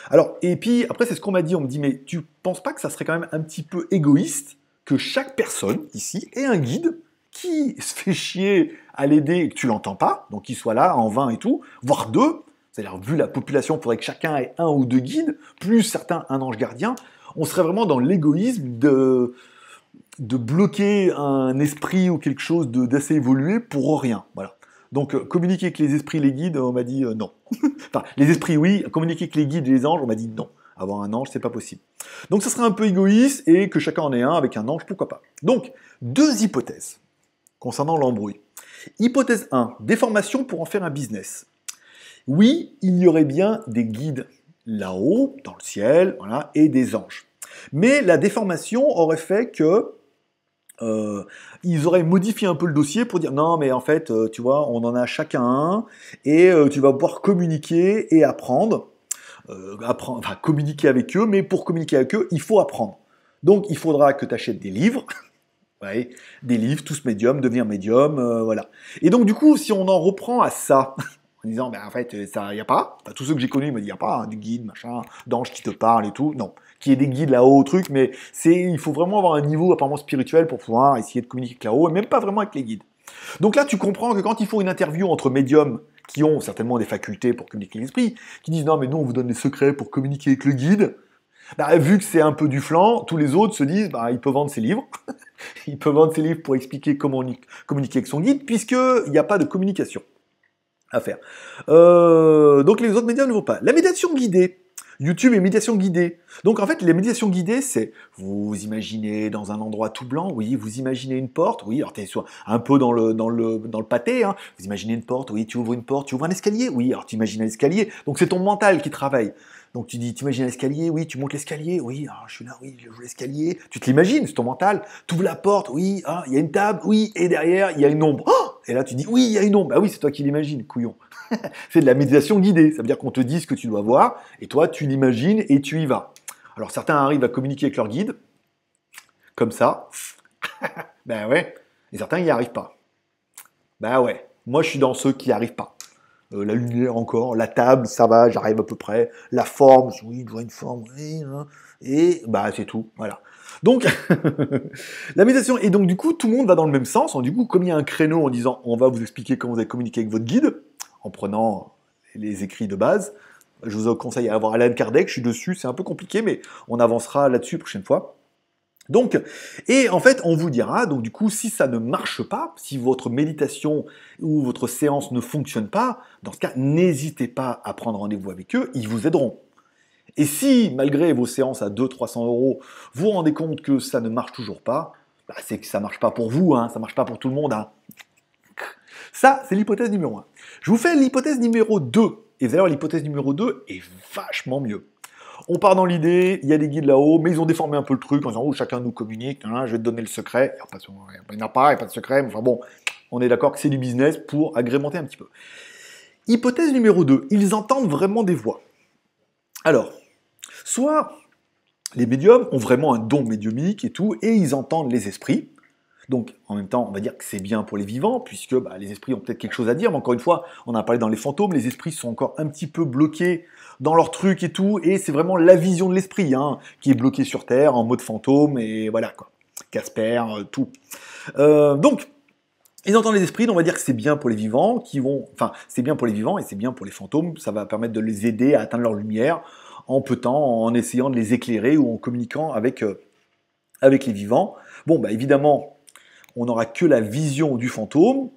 Alors, et puis après, c'est ce qu'on m'a dit. On me dit, mais tu penses pas que ça serait quand même un petit peu égoïste que chaque personne ici ait un guide qui se fait chier à l'aider et que tu l'entends pas, donc qu'il soit là en vain et tout, voire deux, c'est-à-dire vu la population, il faudrait que chacun ait un ou deux guides, plus certains un ange gardien, on serait vraiment dans l'égoïsme de, de bloquer un esprit ou quelque chose d'assez évolué pour rien. Voilà. Donc euh, communiquer avec les esprits, les guides, on m'a dit euh, non. <laughs> enfin, les esprits oui, communiquer avec les guides les anges, on m'a dit non. Avoir un ange, c'est pas possible. Donc ça serait un peu égoïste et que chacun en ait un avec un ange, pourquoi pas. Donc, deux hypothèses concernant l'embrouille. Hypothèse 1, déformation pour en faire un business. Oui, il y aurait bien des guides là-haut, dans le ciel, voilà, et des anges. Mais la déformation aurait fait que euh, ils auraient modifié un peu le dossier pour dire non, mais en fait, euh, tu vois, on en a chacun un, et euh, tu vas pouvoir communiquer et apprendre, apprendre, enfin communiquer avec eux, mais pour communiquer avec eux, il faut apprendre. Donc il faudra que tu achètes des livres, <laughs> des livres, tous médiums, devenir médium, euh, voilà. Et donc du coup, si on en reprend à ça, <laughs> en disant, ben en fait, ça, y a pas. tous ceux que j'ai connus ils me y a pas hein, du guide, machin, d'ange qui te parle et tout. Non, qui est des guides là-haut, truc, mais c'est, il faut vraiment avoir un niveau apparemment spirituel pour pouvoir essayer de communiquer là-haut, et même pas vraiment avec les guides. Donc là, tu comprends que quand ils font une interview entre médiums qui ont certainement des facultés pour communiquer l'esprit, qui disent non mais nous on vous donne des secrets pour communiquer avec le guide, bah, vu que c'est un peu du flanc, tous les autres se disent, bah, il peut vendre ses livres. <laughs> il peut vendre ses livres pour expliquer comment communiquer avec son guide, puisqu'il n'y a pas de communication à faire. Euh, donc les autres médias ne vont pas. La méditation guidée. YouTube et méditation guidée. Donc en fait, les méditations guidées, c'est vous imaginez dans un endroit tout blanc, oui, vous imaginez une porte, oui, alors tu es un peu dans le, dans le, dans le pâté, hein. vous imaginez une porte, oui, tu ouvres une porte, tu ouvres un escalier, oui, alors tu imagines un escalier. Donc c'est ton mental qui travaille. Donc tu dis, tu imagines l'escalier, oui, tu montes l'escalier, oui, alors je suis là, oui, je joue l'escalier. Tu te l'imagines, c'est ton mental. Tu ouvres la porte, oui, ah, il y a une table, oui, et derrière, il y a une ombre. Oh et là, tu dis, oui, il y a une ombre. Bah oui, c'est toi qui l'imagines, couillon. <laughs> c'est de la méditation guidée. Ça veut dire qu'on te dit ce que tu dois voir, et toi, tu l'imagines et tu y vas. Alors certains arrivent à communiquer avec leur guide, comme ça. <laughs> ben ouais. Et certains n'y arrivent pas. Ben ouais. Moi, je suis dans ceux qui n'y arrivent pas. Euh, la lumière encore, la table, ça va, j'arrive à peu près, la forme, oui, je vois une forme, oui, hein. et bah c'est tout, voilà. Donc, <laughs> la méditation, et donc du coup, tout le monde va dans le même sens, du coup, comme il y a un créneau en disant, on va vous expliquer comment vous allez communiquer avec votre guide, en prenant les écrits de base, je vous conseille à avoir Alan Kardec, je suis dessus, c'est un peu compliqué, mais on avancera là-dessus prochaine fois. Donc, et en fait, on vous dira, donc du coup, si ça ne marche pas, si votre méditation ou votre séance ne fonctionne pas, dans ce cas, n'hésitez pas à prendre rendez-vous avec eux, ils vous aideront. Et si, malgré vos séances à 200-300 euros, vous vous rendez compte que ça ne marche toujours pas, bah, c'est que ça ne marche pas pour vous, hein, ça ne marche pas pour tout le monde. Hein. Ça, c'est l'hypothèse numéro 1. Je vous fais l'hypothèse numéro 2. Et d'ailleurs, l'hypothèse numéro 2 est vachement mieux. On part dans l'idée, il y a des guides là-haut, mais ils ont déformé un peu le truc en disant oh, chacun nous communique, je vais te donner le secret. Il n'y en a pas, il n'y a pas de secret, mais enfin bon, on est d'accord que c'est du business pour agrémenter un petit peu. Hypothèse numéro 2, ils entendent vraiment des voix. Alors, soit les médiums ont vraiment un don médiumique et tout, et ils entendent les esprits. Donc, en même temps, on va dire que c'est bien pour les vivants, puisque bah, les esprits ont peut-être quelque chose à dire, mais encore une fois, on a parlé dans les fantômes, les esprits sont encore un petit peu bloqués dans leur truc et tout, et c'est vraiment la vision de l'esprit hein, qui est bloquée sur Terre, en mode fantôme, et voilà quoi. Casper, euh, tout. Euh, donc, ils entendent les esprits, donc on va dire que c'est bien pour les vivants, qui vont, enfin, c'est bien pour les vivants et c'est bien pour les fantômes. Ça va permettre de les aider à atteindre leur lumière en peu temps, en essayant de les éclairer ou en communiquant avec, euh, avec les vivants. Bon, bah évidemment, on n'aura que la vision du fantôme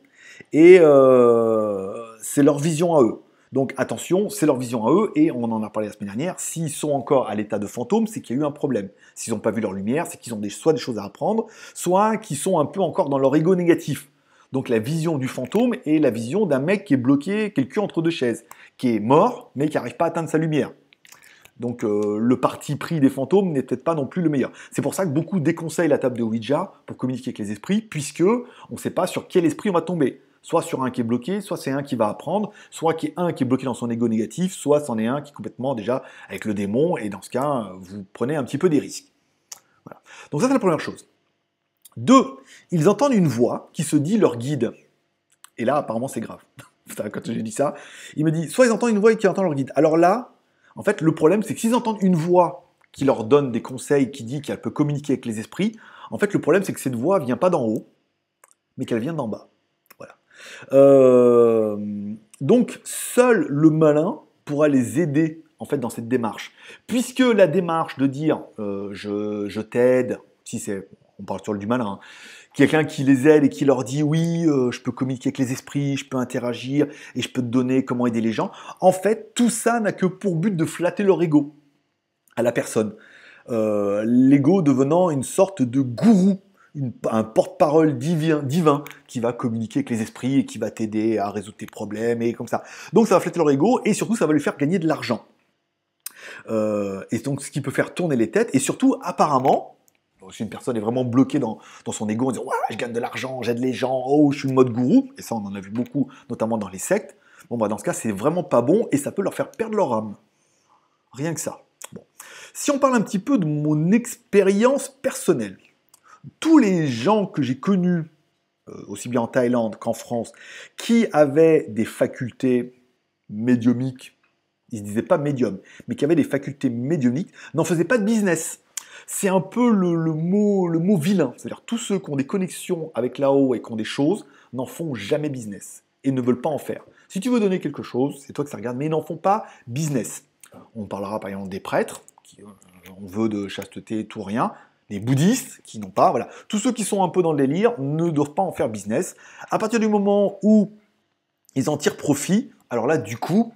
et euh, c'est leur vision à eux. Donc attention, c'est leur vision à eux, et on en a parlé la semaine dernière, s'ils sont encore à l'état de fantôme, c'est qu'il y a eu un problème. S'ils n'ont pas vu leur lumière, c'est qu'ils ont soit des choses à apprendre, soit qu'ils sont un peu encore dans leur ego négatif. Donc la vision du fantôme est la vision d'un mec qui est bloqué, qui est cul entre deux chaises, qui est mort, mais qui n'arrive pas à atteindre sa lumière. Donc euh, le parti pris des fantômes n'est peut-être pas non plus le meilleur. C'est pour ça que beaucoup déconseillent la table de Ouija pour communiquer avec les esprits, puisque on ne sait pas sur quel esprit on va tomber. Soit sur un qui est bloqué, soit c'est un qui va apprendre, soit qui est un qui est bloqué dans son ego négatif, soit c'en est un qui est complètement déjà avec le démon, et dans ce cas, vous prenez un petit peu des risques. Voilà. Donc ça c'est la première chose. Deux, ils entendent une voix qui se dit leur guide. Et là, apparemment, c'est grave. <laughs> Quand j'ai dit ça, il me dit, soit ils entendent une voix qui entend leur guide. Alors là, en fait, le problème, c'est que s'ils entendent une voix qui leur donne des conseils, qui dit qu'elle peut communiquer avec les esprits, en fait, le problème, c'est que cette voix vient pas d'en haut, mais qu'elle vient d'en bas. Voilà. Euh, donc, seul le malin pourra les aider en fait dans cette démarche, puisque la démarche de dire euh, je, t'aide, si c'est on parle sur du malin, hein. Quelqu'un qui les aide et qui leur dit oui, euh, je peux communiquer avec les esprits, je peux interagir et je peux te donner comment aider les gens. En fait, tout ça n'a que pour but de flatter leur ego à la personne. Euh, l'ego devenant une sorte de gourou, un porte-parole divin, qui va communiquer avec les esprits et qui va t'aider à résoudre tes problèmes et comme ça. Donc ça va flatter leur ego et surtout ça va lui faire gagner de l'argent. Euh, et donc ce qui peut faire tourner les têtes et surtout apparemment si une personne est vraiment bloquée dans, son ego en disant ouais, je gagne de l'argent, j'aide les gens, oh, je suis le mode gourou, et ça on en a vu beaucoup, notamment dans les sectes, bon bah dans ce cas c'est vraiment pas bon et ça peut leur faire perdre leur âme. Rien que ça. Bon. Si on parle un petit peu de mon expérience personnelle, tous les gens que j'ai connus, euh, aussi bien en Thaïlande qu'en France, qui avaient des facultés médiumiques, ils se disaient pas médium, mais qui avaient des facultés médiumiques, n'en faisaient pas de business c'est un peu le, mot, le mot vilain. C'est-à-dire tous ceux qui ont des connexions avec là-haut et qui ont des choses n'en font jamais business et ne veulent pas en faire. Si tu veux donner quelque chose, c'est toi que ça regarde, mais ils n'en font pas business. On parlera par exemple des prêtres, qui ont veut de chasteté, tout rien, les bouddhistes qui n'ont pas, voilà. Tous ceux qui sont un peu dans le délire ne doivent pas en faire business. À partir du moment où ils en tirent profit, alors là, du coup,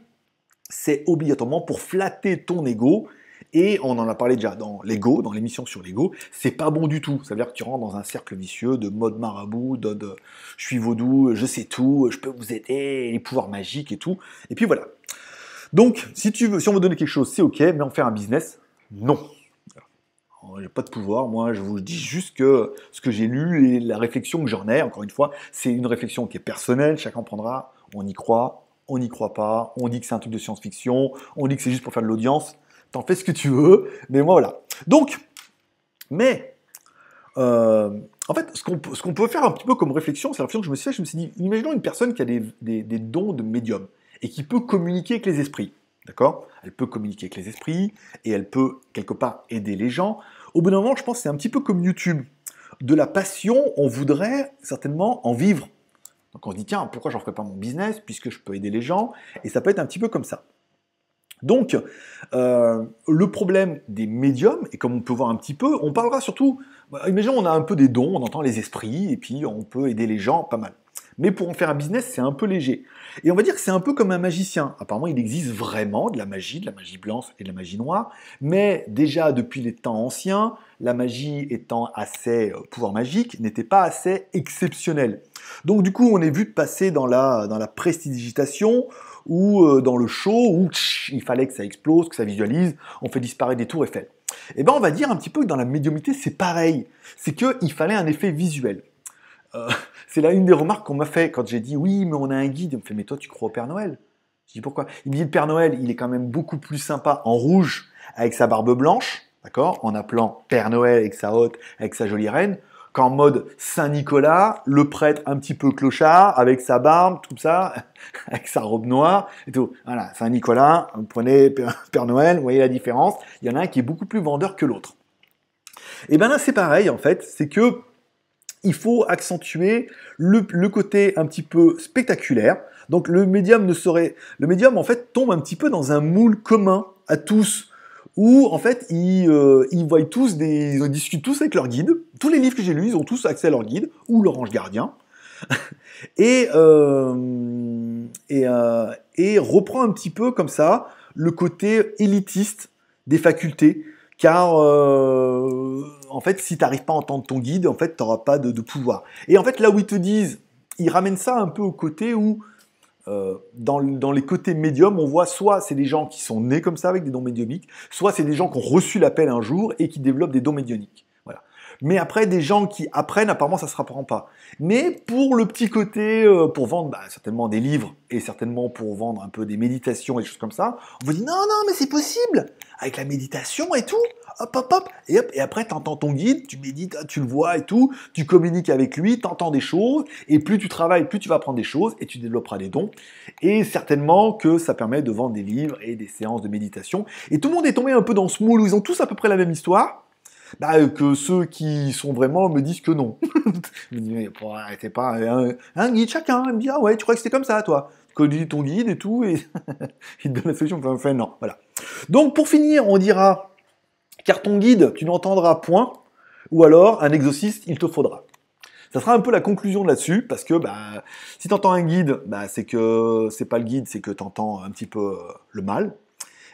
c'est obligatoirement pour flatter ton ego et on en a parlé déjà dans l'ego, dans l'émission sur l'ego, c'est pas bon du tout. Ça veut dire que tu rentres dans un cercle vicieux de mode marabout, de, de je suis vaudou, je sais tout, je peux vous aider, les pouvoirs magiques et tout. Et puis voilà. Donc, si, tu veux, si on veut donner quelque chose, c'est ok, mais en faire un business, non. J'ai pas de pouvoir, moi je vous dis juste que ce que j'ai lu et la réflexion que j'en ai, encore une fois, c'est une réflexion qui est personnelle, chacun prendra, on y croit, on n'y croit pas, on dit que c'est un truc de science-fiction, on dit que c'est juste pour faire de l'audience, t'en fais ce que tu veux, mais moi voilà. Donc, mais, euh, en fait, ce qu'on peut faire un petit peu comme réflexion, c'est la réflexion que je me suis fait, je me suis dit, imaginons une personne qui a des, dons de médium et qui peut communiquer avec les esprits. D'accord? Elle peut communiquer avec les esprits et elle peut quelque part aider les gens. Au bout d'un moment, je pense que c'est un petit peu comme YouTube. De la passion, on voudrait certainement en vivre. Donc on se dit, tiens, pourquoi j'en ferais pas mon business puisque je peux aider les gens? Et ça peut être un petit peu comme ça. Donc, euh, le problème des médiums, et comme on peut voir un petit peu, on parlera surtout, bah, imaginons on a un peu des dons, on entend les esprits, et puis on peut aider les gens pas mal. Mais pour en faire un business, c'est un peu léger. Et on va dire que c'est un peu comme un magicien. Apparemment, il existe vraiment de la magie, de la magie blanche et de la magie noire. Mais déjà depuis les temps anciens, la magie étant assez euh, pouvoir magique, n'était pas assez exceptionnelle. Donc du coup, on est vu de passer dans la, dans la prestidigitation, ou euh, dans le show où il fallait que ça explose, que ça visualise, on fait disparaître des tours Eiffel. Eh bien, on va dire un petit peu que dans la médiumité, c'est pareil. C'est qu'il fallait un effet visuel. Euh, <laughs> c'est là une des remarques qu'on m'a fait quand j'ai dit oui, mais on a un guide. On me fait mais toi, tu crois au Père Noël? Je dis pourquoi? Il me dit le Père Noël, il est quand même beaucoup plus sympa en rouge avec sa barbe blanche, d'accord? En appelant Père Noël avec sa haute, avec sa jolie reine, qu'en mode Saint-Nicolas, le prêtre un petit peu clochard, avec sa barbe, tout ça, <laughs> avec sa robe noire et tout. Voilà, Saint-Nicolas, vous prenez <laughs> Père Noël, vous voyez la différence. Il y en a un qui est beaucoup plus vendeur que l'autre. Et bien là, c'est pareil, en fait, c'est que il faut accentuer le, côté un petit peu spectaculaire. Donc le médium ne serait, le médium en fait tombe un petit peu dans un moule commun à tous, où en fait ils, euh, voient tous des, ils discutent tous avec leur guide. Tous les livres que j'ai lus, ils ont tous accès à leur guide ou leur ange gardien. <laughs> euh, euh, et reprend un petit peu comme ça le côté élitiste des facultés car euh, en fait, si tu n'arrives pas à entendre ton guide, en fait, tu n'auras pas de, pouvoir. Et en fait, là où ils te disent, ils ramènent ça un peu au côté où, euh, dans, les côtés médiums, on voit soit c'est des gens qui sont nés comme ça avec des dons médiumiques, soit c'est des gens qui ont reçu l'appel un jour et qui développent des dons médioniques. Mais après, des gens qui apprennent, apparemment, ça ne se rapprend pas. Mais pour le petit côté, euh, pour vendre bah, certainement des livres et certainement pour vendre un peu des méditations et des choses comme ça, on vous dit non, non, mais c'est possible avec la méditation et tout. Hop, hop, hop. Et, hop, et après, tu entends ton guide, tu médites, tu le vois et tout, tu communiques avec lui, tu entends des choses, et plus tu travailles, plus tu vas apprendre des choses, et tu développeras des dons. Et certainement que ça permet de vendre des livres et des séances de méditation. Et tout le monde est tombé un peu dans ce moule où ils ont tous à peu près la même histoire. Bah, que ceux qui sont vraiment me disent que non. <laughs> je me dis, mais arrêtez pas, un, guide chacun. Il me dit, ah ouais, tu crois que c'était comme ça, toi? Connais ton guide et tout, et <laughs> il te donne la solution. Enfin, non, voilà. Donc, pour finir, on dira, car ton guide, tu n'entendras point, ou alors un exorciste, il te faudra. Ça sera un peu la conclusion là-dessus, parce que bah, si tu entends un guide, bah, c'est que c'est pas le guide, c'est que tu entends un petit peu euh, le mal.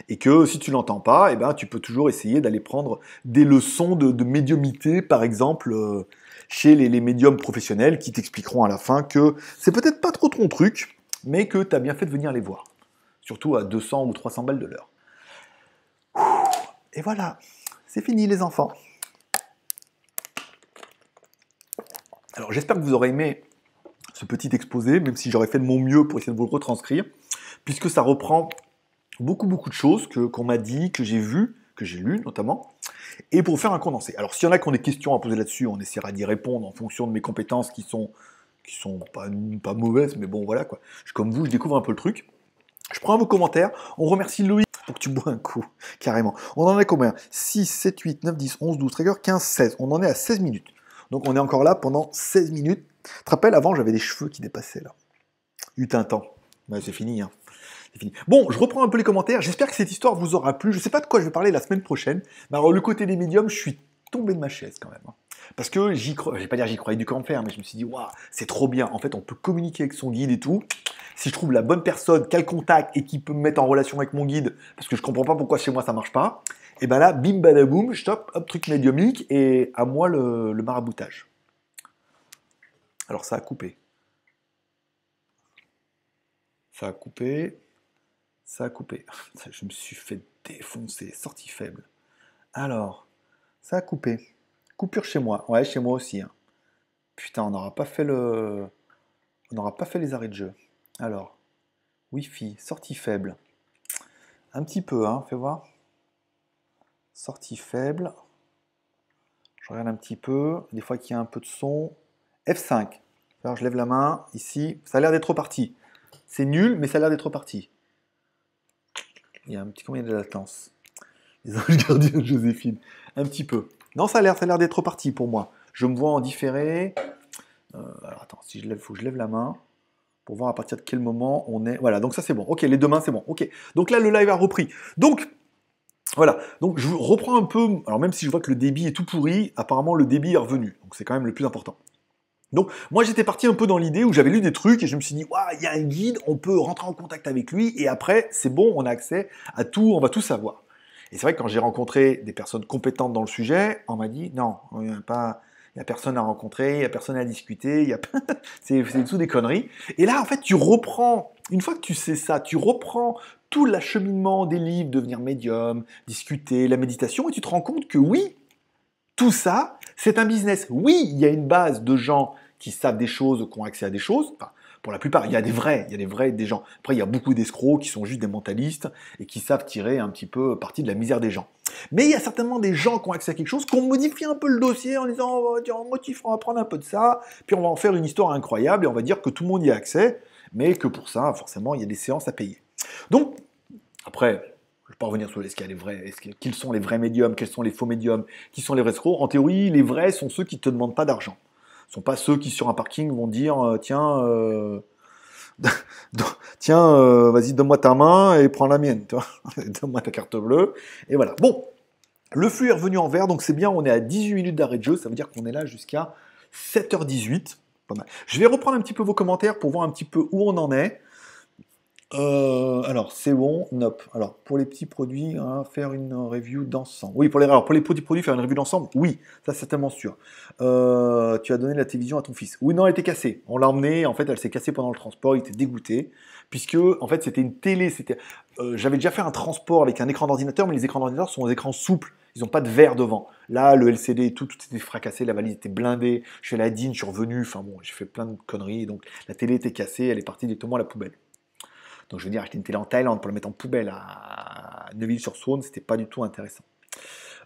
Et que si tu l'entends pas, eh ben, tu peux toujours essayer d'aller prendre des leçons de, médiumité, par exemple, euh, chez les, les, médiums professionnels qui t'expliqueront à la fin que c'est peut-être pas trop ton truc, mais que tu as bien fait de venir les voir. Surtout à 200 ou 300 balles de l'heure. Et voilà, c'est fini les enfants. Alors j'espère que vous aurez aimé ce petit exposé, même si j'aurais fait de mon mieux pour essayer de vous le retranscrire, puisque ça reprend beaucoup beaucoup de choses que, qu'on m'a dit, que j'ai vu, que j'ai lu notamment, et pour faire un condensé. Alors s'il y en a qui ont des questions à poser là-dessus, on essaiera d'y répondre en fonction de mes compétences qui sont qui sont pas, pas mauvaises, mais bon, voilà quoi. Je, comme vous, je découvre un peu le truc. Je prends vos commentaires. On remercie Louis pour que tu bois un coup, <laughs> carrément. On en est combien? 6, 7, 8, 9, 10, 11, 12, 13, 15, 16. On en est à 16 minutes. Donc on est encore là pendant 16 minutes. Tu te rappelles, avant, j'avais des cheveux qui dépassaient là. Eut un temps. c'est fini, hein. Bon, je reprends un peu les commentaires. J'espère que cette histoire vous aura plu. Je ne sais pas de quoi je vais parler la semaine prochaine. Mais alors, le côté des médiums, je suis tombé de ma chaise quand même. Hein. Parce que j'y crois, je vais pas dire j'y croyais du camp faire, mais je me suis dit, waouh, c'est trop bien. En fait, on peut communiquer avec son guide et tout. Si je trouve la bonne personne, quel contact et qui peut me mettre en relation avec mon guide, parce que je comprends pas pourquoi chez moi ça marche pas, et ben là, bim badaboum, stop, hop, truc médiumique, et à moi le maraboutage. Alors ça a coupé. Ça a coupé. Ça a coupé. <laughs> Je me suis fait défoncer, sortie faible. Alors, ça a coupé. Coupure chez moi. Ouais, chez moi aussi. Hein. Putain, on n'aura pas fait le. On n'aura pas fait les arrêts de jeu. Alors, Wi-Fi, sortie faible. Un petit peu, hein, fais voir. Sortie faible. Je regarde un petit peu. Des fois qu'il y a un peu de son. F5. Alors, je lève la main ici. Ça a l'air d'être parti. C'est nul, mais ça a l'air d'être parti. Il y a un petit combien de latence. Les <laughs> anges gardiens de Joséphine. Un petit peu. Non, ça a l'air, ça a l'air d'être parti pour moi. Je me vois en différé. Euh, alors attends, si je lève, faut que je lève la main pour voir à partir de quel moment on est. Voilà, donc ça c'est bon. Ok, les deux mains c'est bon. Ok, donc là le live a repris. Donc voilà, donc je reprends un peu. Alors même si je vois que le débit est tout pourri, apparemment le débit est revenu. Donc c'est quand même le plus important. Donc moi j'étais parti un peu dans l'idée où j'avais lu des trucs et je me suis dit, waouh, il y a un guide, on peut rentrer en contact avec lui et après c'est bon, on a accès à tout, on va tout savoir. Et c'est vrai que quand j'ai rencontré des personnes compétentes dans le sujet, on m'a dit non, il n'y a pas. Il a personne à rencontrer, il n'y a personne à discuter, a... <laughs> c'est tout des conneries. Et là, en fait, tu reprends, une fois que tu sais ça, tu reprends tout l'acheminement des livres, devenir médium, discuter, la méditation, et tu te rends compte que oui, tout ça, c'est un business. Oui, il y a une base de gens qui savent des choses, qui ont accès à des choses. Pour la plupart, il y a des vrais, il y a des vrais, des gens. Après, il y a beaucoup d'escrocs qui sont juste des mentalistes et qui savent tirer un petit peu parti de la misère des gens. Mais il y a certainement des gens qui ont accès à quelque chose, qui ont modifié un peu le dossier en disant, oh, tiens, motif, on va prendre un peu de ça, puis on va en faire une histoire incroyable et on va dire que tout le monde y a accès, mais que pour ça, forcément, il y a des séances à payer. Donc, après, je ne vais pas revenir sur est-ce les vrais, est-ce qu'ils sont les vrais médiums, quels sont les faux médiums, qui sont les vrais escrocs. En théorie, les vrais sont ceux qui ne te demandent pas d'argent. Sont pas ceux qui, sur un parking, vont dire euh, tiens, euh, <laughs> tiens, euh, vas-y, donne-moi ta main et prends la mienne. <laughs> donne-moi ta carte bleue. Et voilà. Bon, le flux est revenu en vert, donc c'est bien, on est à 18 minutes d'arrêt de jeu, ça veut dire qu'on est là jusqu'à 7h18. Pas mal. Je vais reprendre un petit peu vos commentaires pour voir un petit peu où on en est. Euh, alors, c'est bon, nope. Alors, pour les petits produits, hein, faire une review d'ensemble. Oui, pour les, alors, pour les petits produits, faire une review d'ensemble, oui, ça c'est tellement sûr. Euh, tu as donné la télévision à ton fils. Oui, non, elle était cassée. On l'a emmenée, en fait, elle s'est cassée pendant le transport, il était dégoûté, puisque, en fait, c'était une télé. C'était, euh, J'avais déjà fait un transport avec un écran d'ordinateur, mais les écrans d'ordinateur sont des écrans souples. Ils n'ont pas de verre devant. Là, le LCD tout, tout était fracassé, la valise était blindée. Je suis allé à Dean, je suis revenu. Enfin bon, j'ai fait plein de conneries. Donc, la télé était cassée, elle est partie directement à la poubelle. Donc je veux dire, acheter une télé en Thaïlande pour la mettre en poubelle à Neuville-sur-Saône, c'était pas du tout intéressant.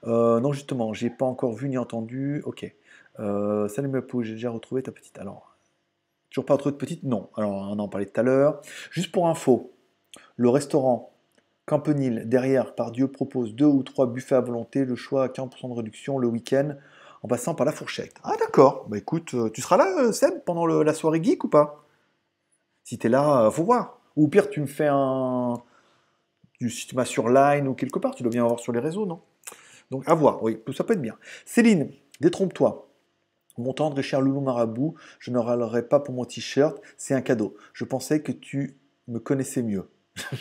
Euh, non, justement, j'ai pas encore vu ni entendu. Ok. Euh, salut ma j'ai déjà retrouvé ta petite. Alors, toujours pas retrouvé de petite? Non. Alors, on en parlait tout à l'heure. Juste pour info, le restaurant Campenil, derrière, par Dieu, propose deux ou trois buffets à volonté, le choix à 40% de réduction le week-end, en passant par la fourchette. Ah d'accord, bah écoute, euh, tu seras là, Seb, pendant la soirée geek ou pas? Si tu es là, faut voir. Ou pire, tu me fais un. Si tu m'as sur Line ou quelque part, tu dois bien avoir sur les réseaux, non? Donc à voir, oui, ça peut être bien. Céline, détrompe-toi. Mon tendre et cher loulou marabout, je ne râlerai pas pour mon t-shirt, c'est un cadeau. Je pensais que tu me connaissais mieux. <laughs>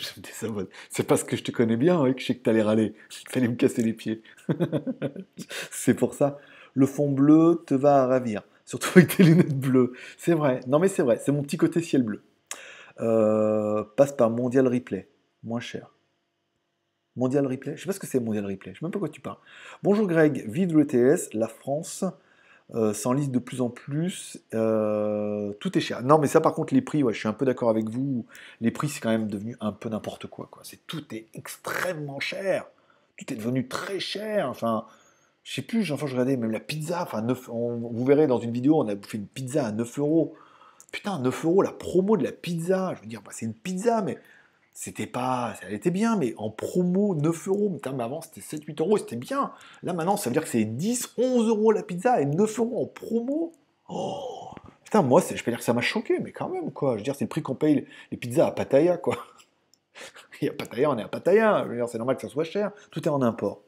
c'est parce que je te connais bien hein, que je sais que tu allais râler. <laughs> Fallait me casser les pieds. <laughs> c'est pour ça. Le fond bleu te va ravir, surtout avec tes lunettes bleues. C'est vrai. Non mais c'est vrai, c'est mon petit côté ciel bleu. Euh, passe par Mondial Replay, moins cher. Mondial Replay Je sais pas ce que c'est Mondial Replay, je sais même pas quoi tu parles. Bonjour Greg, vive l'ETS, la France euh, s'enlise de plus en plus, euh, tout est cher. Non mais ça par contre les prix, je suis un peu d'accord avec vous, les prix c'est quand même devenu un peu n'importe quoi. C'est, tout est extrêmement cher, tout est devenu très cher, enfin... Je sais plus, enfin je regardais même la pizza, enfin 9, vous verrez dans une vidéo, on a bouffé une pizza à 9 euros. Putain, 9 euros la promo de la pizza. Je veux dire, bah, c'est une pizza, mais c'était pas. Elle était bien, mais en promo, 9 euros. Putain, mais avant, c'était 7-8 euros, c'était bien. Là, maintenant, ça veut dire que c'est 10, 11 euros la pizza et 9 euros en promo. Oh Putain, moi, je peux dire que ça m'a choqué, mais quand même, quoi. Je veux dire, c'est le prix qu'on paye les pizzas à Pattaya, quoi. <laughs> Y a Pattaya, on est à Pattaya. c'est normal que ça soit cher. Tout est en import.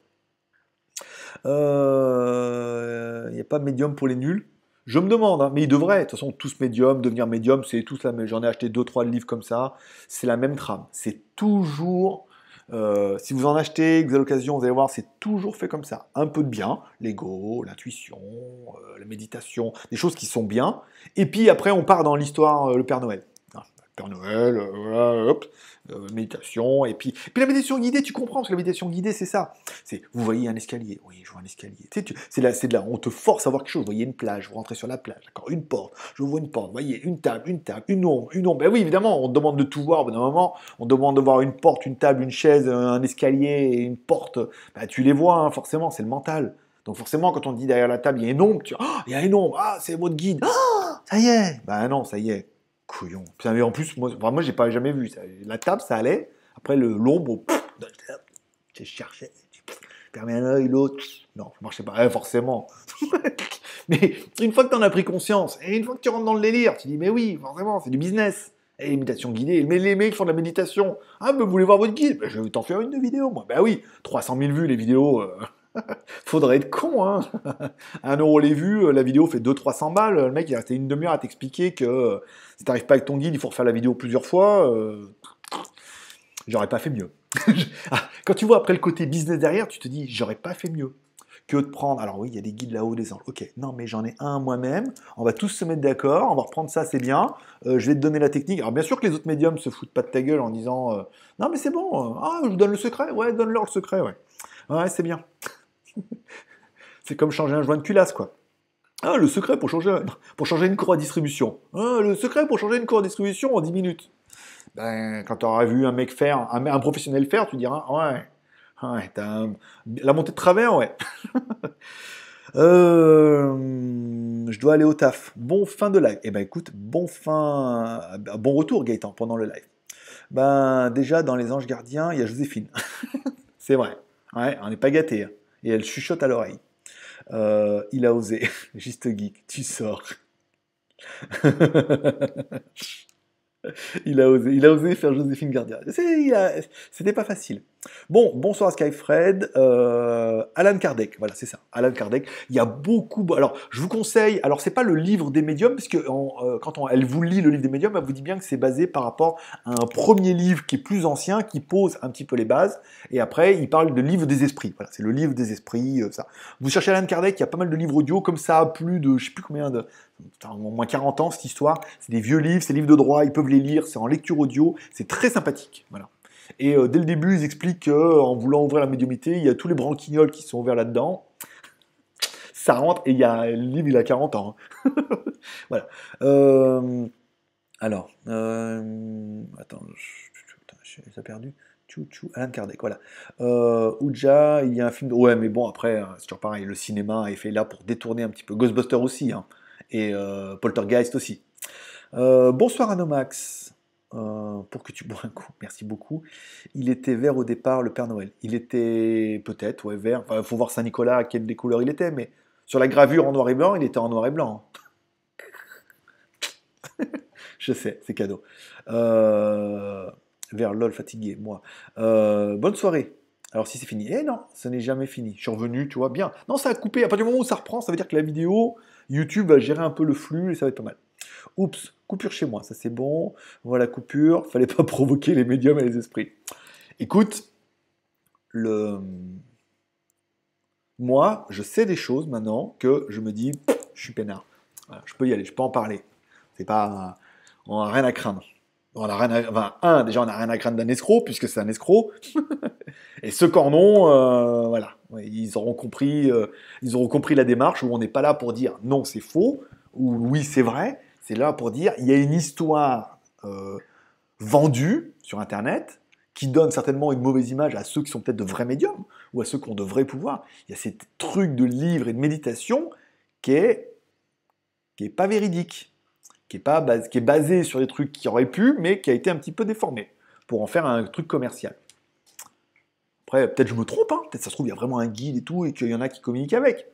Euh, il n'y a pas médium pour les nuls. Je me demande, hein, mais ils devraient, de toute façon, tous médiums, devenir médium, c'est tout ça, mais j'en ai acheté 2-3 livres comme ça, c'est la même trame. C'est toujours, euh, si vous en achetez, que vous avez l'occasion, vous allez voir, c'est toujours fait comme ça. Un peu de bien, l'ego, l'intuition, euh, la méditation, des choses qui sont bien. Et puis après, on part dans l'histoire, euh, le Père Noël. Noël, euh, hop, euh, méditation, et puis, puis la méditation guidée, tu comprends, parce que la méditation guidée, c'est ça. C'est, vous voyez un escalier, oui, je vois un escalier. Tu sais, c'est là, c'est de là, on te force à voir quelque chose. Vous voyez une plage, vous rentrez sur la plage, d'accord, une porte, je vois une porte, vous voyez une table, une table, une ombre, une ombre. Ben oui, évidemment, on demande de tout voir, au bout d'un moment, on demande de voir une porte, une table, une chaise, un escalier une porte. Ben, tu les vois, hein, forcément, c'est le mental. Donc forcément, quand on dit derrière la table, il y a une ombre, tu oh, il y a une ombre, ah, c'est votre guide, ah, ça y est. Ben non, ça y est couillon. mais en plus, moi, moi j'ai pas jamais vu. La table, ça allait. Après, le l'ombre, j'ai cherché. Permets un œil, l'autre. Non, ça marchait pas. Eh, forcément. <laughs> mais une fois que tu en as pris conscience, et une fois que tu rentres dans le délire, tu dis, mais oui, forcément, c'est du business. Et l'imitation guidée. Mais les mecs font de la méditation. Ah, mais vous voulez voir votre guide? Ben, Je vais t'en faire une de vidéo, moi. Ben oui, 300 000 vues les vidéos. Euh. <laughs> Faudrait être con, hein <laughs> Un euro les vues, euh, la vidéo fait 200-300 balles. Le mec, il a resté une demi-heure à t'expliquer que euh, si t'arrives pas avec ton guide, il faut refaire la vidéo plusieurs fois. Euh, j'aurais pas fait mieux. <laughs> Ah, quand tu vois après le côté business derrière, tu te dis, j'aurais pas fait mieux que de prendre. Alors oui, il y a des guides là-haut, des anges. Ok, non, mais j'en ai un moi-même. On va tous se mettre d'accord. On va reprendre ça, c'est bien. je vais te donner la technique. Alors bien sûr que les autres médiums se foutent pas de ta gueule en disant, non, mais c'est bon. ah, je vous donne le secret. Ouais, donne-leur le secret. Ouais, ouais, c'est bien. <laughs> c'est comme changer un joint de culasse, quoi. Ah, le secret pour changer, pour changer une cour à distribution. Ah, le secret pour changer une cour à distribution en 10 minutes. Ben, quand tu auras vu un mec faire, un, professionnel faire, tu diras, ouais, ouais t'as la montée de travers, ouais. <laughs> Euh, je dois aller au taf. Bon fin de live. Eh ben écoute, bon fin, bon retour Gaëtan pendant le live. Ben déjà dans les anges gardiens, il y a Joséphine. <laughs> C'est vrai. Ouais, on n'est pas gâté. Et elle chuchote à l'oreille. Euh, il a osé. <laughs> Juste geek, tu sors. <laughs> <laughs> il, a osé, il a osé faire Joséphine Gardia. C'était pas facile. Bon, bonsoir Skyfred. Euh, Alan Kardec, voilà, c'est ça. Alan Kardec. Il y a beaucoup. Alors, je vous conseille. Alors, c'est pas le livre des médiums, puisque euh, quand elle vous lit le livre des médiums, elle vous dit bien que c'est basé par rapport à un premier livre qui est plus ancien, qui pose un petit peu les bases. Et après, il parle de livre des esprits. Voilà, c'est le livre des esprits. Euh, ça. Vous cherchez Alan Kardec, il y a pas mal de livres audio comme ça, plus de, je sais plus combien de, au moins 40 ans cette histoire. C'est des vieux livres, c'est des livres de droit, ils peuvent les lire, c'est en lecture audio, c'est très sympathique. Voilà. Et euh, dès le début, ils expliquent qu'en voulant ouvrir la médiumité, il y a tous les branquignols qui sont ouverts là-dedans. Ça rentre, et il y a, le livre, il a 40 ans. Hein. <laughs> voilà. Euh, alors, euh, attends, perdu. Tchou, tchou, Alan Kardec, voilà. Euh, Ouja, il y a un film. Ouais, mais bon, après, c'est toujours pareil. Le cinéma est fait là pour détourner un petit peu. Ghostbusters aussi, hein, et Poltergeist aussi. bonsoir Anomax. Euh, pour que tu bois un coup. Merci beaucoup. Il était vert au départ, le Père Noël. Il était peut-être, ouais, vert. Il faut voir Saint-Nicolas à quelle des couleurs il était, mais sur la gravure en noir et blanc, il était en noir et blanc. <laughs> Je sais, c'est cadeau. Euh, vers LOL fatigué, moi. Euh, bonne soirée. Alors si c'est fini, eh non, ce n'est jamais fini. Je suis revenu, tu vois, bien. Non, ça a coupé. À partir du moment où ça reprend, ça veut dire que la vidéo, YouTube va gérer un peu le flux et ça va être pas mal. Oups, coupure chez moi, ça c'est bon. Voilà, coupure, fallait pas <laughs> provoquer les médiums et les esprits. Écoute, le... moi, je sais des choses maintenant que je me dis, je suis peinard. je peux y aller, je peux en parler. C'est pas, on n'a rien à craindre. On a rien à... enfin, un, déjà, on n'a rien à craindre d'un escroc, puisque c'est un escroc. <laughs> et ceux qui en ont, voilà, ils auront, compris, euh, ils auront compris la démarche où on n'est pas là pour dire non, c'est faux, ou oui, c'est vrai, c'est là pour dire il y a une histoire euh, vendue sur Internet qui donne certainement une mauvaise image à ceux qui sont peut-être de vrais médiums ou à ceux qui ont de vrais pouvoirs. Il y a ces trucs de livres et de méditation qui est, qui pas véridique, qui est, pas qui est basé sur des trucs qui auraient pu, mais qui a été un petit peu déformé pour en faire un truc commercial. Après, peut-être je me trompe, hein. peut-être ça se trouve, il y a vraiment un guide et tout, et qu'il y en a qui communiquent avec.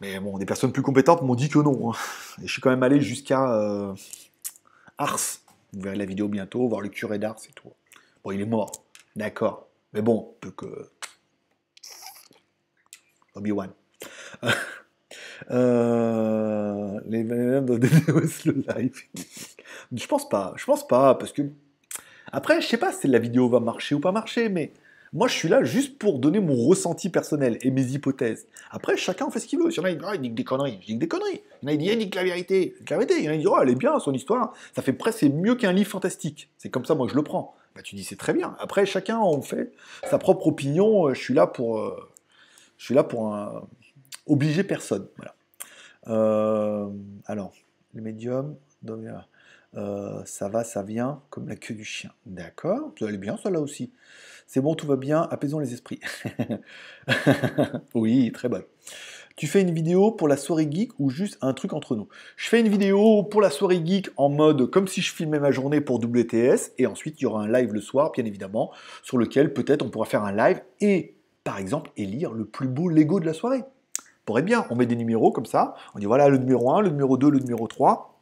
Mais bon, des personnes plus compétentes m'ont dit que non. Hein. Et je suis quand même allé jusqu'à euh, Ars. Vous verrez la vidéo bientôt, voir le curé d'Ars et tout. Bon, il est mort, d'accord. Mais bon, peu que. Obi-Wan. <laughs> euh, les de le live. je pense pas, je pense pas, parce que. Après, je sais pas si la vidéo va marcher ou pas marcher, mais moi, je suis là juste pour donner mon ressenti personnel et mes hypothèses. Après, chacun fait ce qu'il veut. Si y en a qui ah, il dit des conneries, je dis des conneries. Il y en a il dit la vérité. la vérité. Il y en a qui disent, oh, elle est bien, son histoire. Ça fait presque mieux qu'un livre fantastique. C'est comme ça, moi, je le prends. Bah, tu dis, c'est très bien. Après, chacun en fait sa propre opinion. Euh, je suis là pour, euh, je suis là pour obliger personne. Voilà. Euh, alors, le médium, ça va, ça vient, comme la queue du chien. D'accord, ça allait bien, ça là aussi. C'est bon, tout va bien, apaisons les esprits. <laughs> oui, très bonne. Tu fais une vidéo pour la soirée geek ou juste un truc entre nous? Je fais une vidéo pour la soirée geek en mode comme si je filmais ma journée pour WTS et ensuite il y aura un live le soir, bien évidemment, sur lequel peut-être on pourra faire un live et par exemple élire le plus beau Lego de la soirée. Pourrait bien, on met des numéros comme ça, on dit voilà le numéro 1, le numéro 2, le numéro 3,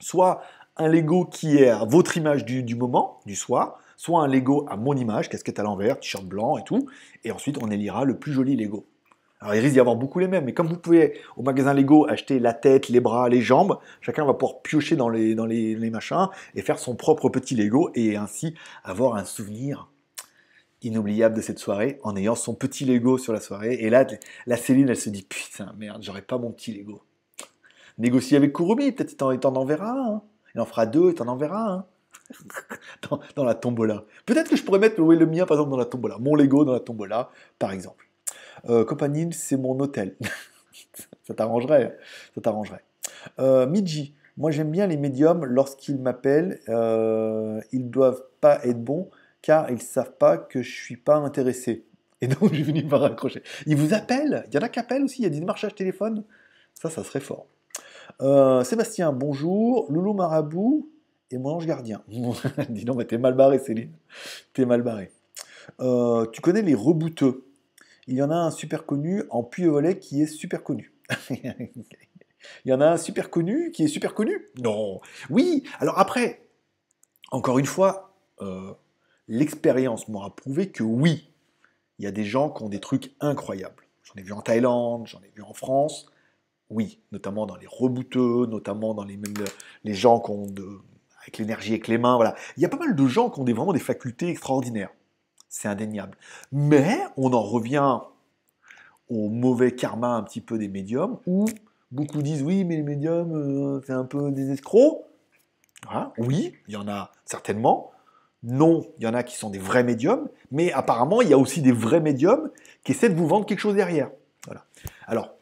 soit un Lego qui est à votre image du, moment, du soir, soit un Lego à mon image, casquette à l'envers, t-shirt blanc et tout, et ensuite on élira le plus joli Lego. Alors il risque d'y avoir beaucoup les mêmes, mais comme vous pouvez au magasin Lego acheter la tête, les bras, les jambes, chacun va pouvoir piocher dans les, dans les, machins et faire son propre petit Lego et ainsi avoir un souvenir inoubliable de cette soirée en ayant son petit Lego sur la soirée. Et là, la Céline, elle se dit putain, merde, j'aurais pas mon petit Lego. Négocier avec Kurumi, peut-être il t'en enverra un. Il en fera deux, il t'en enverra un. <laughs> dans, la tombola. Peut-être que je pourrais mettre le mien, par exemple, dans la tombola. Mon Lego dans la tombola, par exemple. Euh, c'est mon hôtel. <laughs> Ça t'arrangerait. Ça t'arrangerait. Euh, Midji, moi j'aime bien les médiums lorsqu'ils m'appellent. Euh, ils doivent pas être bons car ils savent pas que je suis pas intéressé. Et donc j'ai fini par raccrocher. Ils vous appellent? Il y en a qui appellent aussi Il y a des démarchages téléphone? Ça, ça serait fort. Euh, Sébastien, bonjour. Loulou Marabout et mon ange gardien. <laughs> Dis donc, t'es mal barré, Céline. T'es mal barré. Euh, tu connais les rebouteux. Il y en a un super connu en puy volet qui est super connu. <laughs> Il y en a un super connu qui est super connu Non. Oui, alors après, encore une fois, euh, l'expérience m'aura prouvé que oui, il y a des gens qui ont des trucs incroyables. J'en ai vu en Thaïlande, j'en ai vu en France. Oui, notamment dans les rebouteux, notamment dans les, les gens qui ont de, avec l'énergie avec les mains. Voilà. Il y a pas mal de gens qui ont vraiment des facultés extraordinaires. C'est indéniable. Mais on en revient au mauvais karma un petit peu des médiums, où beaucoup disent oui, mais les médiums, euh, c'est un peu des escrocs. oui, il y en a certainement. Non, il y en a qui sont des vrais médiums, mais apparemment, il y a aussi des vrais médiums qui essaient de vous vendre quelque chose derrière. Voilà. Alors,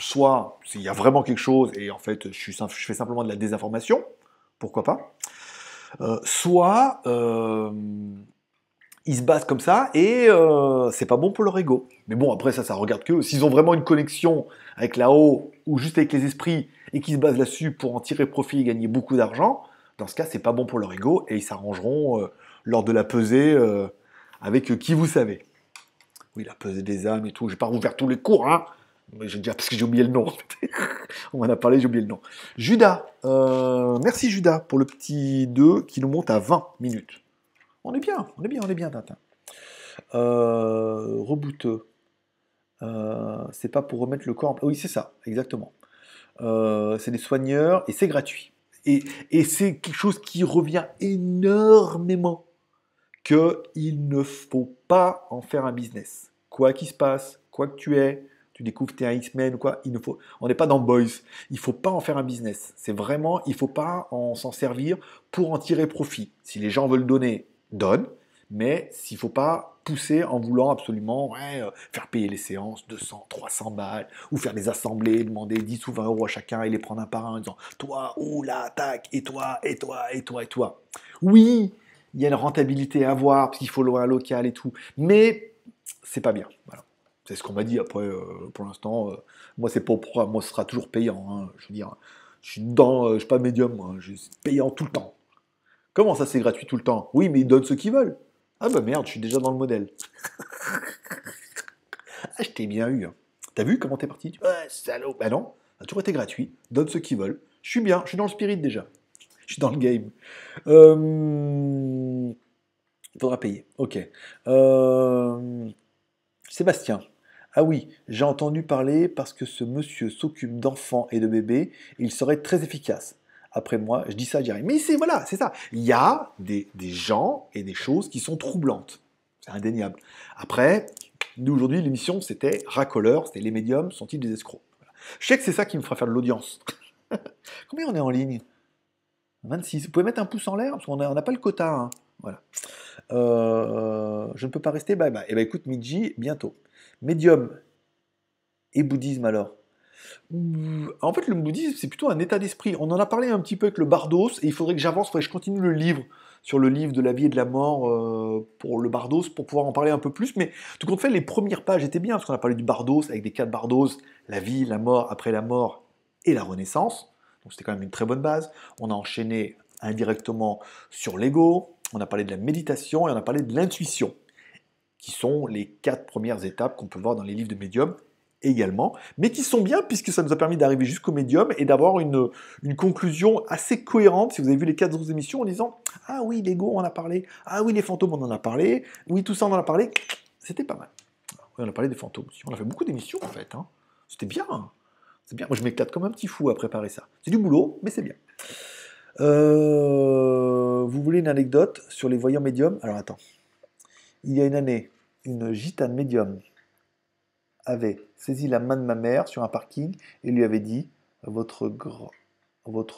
soit il y a vraiment quelque chose et en fait, je, fais simplement de la désinformation, pourquoi pas. Euh, soit euh, ils se basent comme ça et euh, c'est pas bon pour leur ego. Mais bon, après ça, ça regarde que s'ils ont vraiment une connexion avec la haut ou juste avec les esprits et qu'ils se basent là-dessus pour en tirer profit et gagner beaucoup d'argent, dans ce cas, c'est pas bon pour leur ego et ils s'arrangeront lors de la pesée avec qui vous savez? Oui, la pesée des âmes et tout. Je vais pas rouvert tous les cours, hein. Déjà parce que j'ai oublié le nom. <laughs> On m'en a parlé, j'ai oublié le nom. Judas, euh, merci Judas pour le petit 2 qui nous monte à 20 minutes. On est bien, on est bien, on est bien, Tintin. Euh. Euh, c'est pas pour remettre le corps. Oui, c'est ça, exactement. Euh, c'est des soigneurs et c'est gratuit. Et, et c'est quelque chose qui revient énormément qu'il ne faut pas en faire un business. Quoi qu'il se passe, quoi que tu aies, tu découvres tu es un X-Men ou quoi, il ne faut, on n'est pas dans Boys. Il faut pas en faire un business. C'est vraiment, il faut pas en s'en servir pour en tirer profit. Si les gens veulent donner, donne. Mais s'il faut pas pousser en voulant absolument euh, faire payer les séances 200, 300 balles, ou faire des assemblées, demander 10 ou 20 euros à chacun et les prendre un par un en disant toi, ou là, tac, et toi, et toi, et toi, et toi. Oui, il y a une rentabilité à avoir, parce qu'il faut un local et tout, mais c'est pas bien. Voilà. C'est ce qu'on m'a dit. Après, euh, pour l'instant, euh, moi, c'est pas pour moi, ce sera toujours payant. Hein. Je veux dire, je suis dans, euh, je suis pas médium, moi. Je suis payant tout le temps. Comment ça, c'est gratuit tout le temps? Oui, mais ils donnent ce qu'ils veulent. Ah bah merde, je suis déjà dans le modèle. <laughs> ah, je t'ai bien eu. Hein. T'as vu comment t'es parti Ouais, salaud. Bah non, ça a toujours été gratuit. Donne ce qu'ils veulent. Je suis bien, je suis dans le spirit déjà. Je suis dans le game. Il faudra payer. Ok. Sébastien. Ah oui, j'ai entendu parler parce que ce monsieur s'occupe d'enfants et de bébés, il serait très efficace. Après moi, je dis ça, je dirais, mais c'est voilà, c'est ça. Il y a des, gens et des choses qui sont troublantes. C'est indéniable. Après, nous aujourd'hui, l'émission, c'était racoleur, c'était les médiums, sont-ils des escrocs? Je sais que c'est ça qui me fera faire de l'audience. <laughs> Combien on est en ligne? 26. Vous pouvez mettre un pouce en l'air, parce qu'on n'a pas le quota. Hein. Voilà. Euh, je ne peux pas rester, bye bye. Eh bien écoute, Midji, bientôt. Médium et bouddhisme alors En fait, le bouddhisme, c'est plutôt un état d'esprit. On en a parlé un petit peu avec le Bardos, et il faudrait que j'avance, il faudrait que je continue le livre sur le livre de la vie et de la mort euh, pour le Bardos, pour pouvoir en parler un peu plus. Mais tout compte fait, les premières pages étaient bien, parce qu'on a parlé du Bardos avec des quatre Bardos, la vie, la mort, après la mort et la renaissance. Donc c'était quand même une très bonne base. On a enchaîné indirectement sur l'ego, on a parlé de la méditation et on a parlé de l'intuition qui sont les quatre premières étapes qu'on peut voir dans les livres de médium également, mais qui sont bien puisque ça nous a permis d'arriver jusqu'au médium et d'avoir une, conclusion assez cohérente, si vous avez vu les quatre autres émissions, en disant « Ah oui, l'ego, on en a parlé. Ah oui, les fantômes, on en a parlé. Oui, tout ça, on en a parlé. » C'était pas mal. on a parlé des fantômes aussi. On a fait beaucoup d'émissions, en fait. Hein. C'était bien. C'est bien. Moi, je m'éclate comme un petit fou à préparer ça. C'est du boulot, mais c'est bien. Euh, vous voulez une anecdote sur les voyants médiums? Alors, attends. Il y a une année, une gitane médium avait saisi la main de ma mère sur un parking et lui avait dit votre,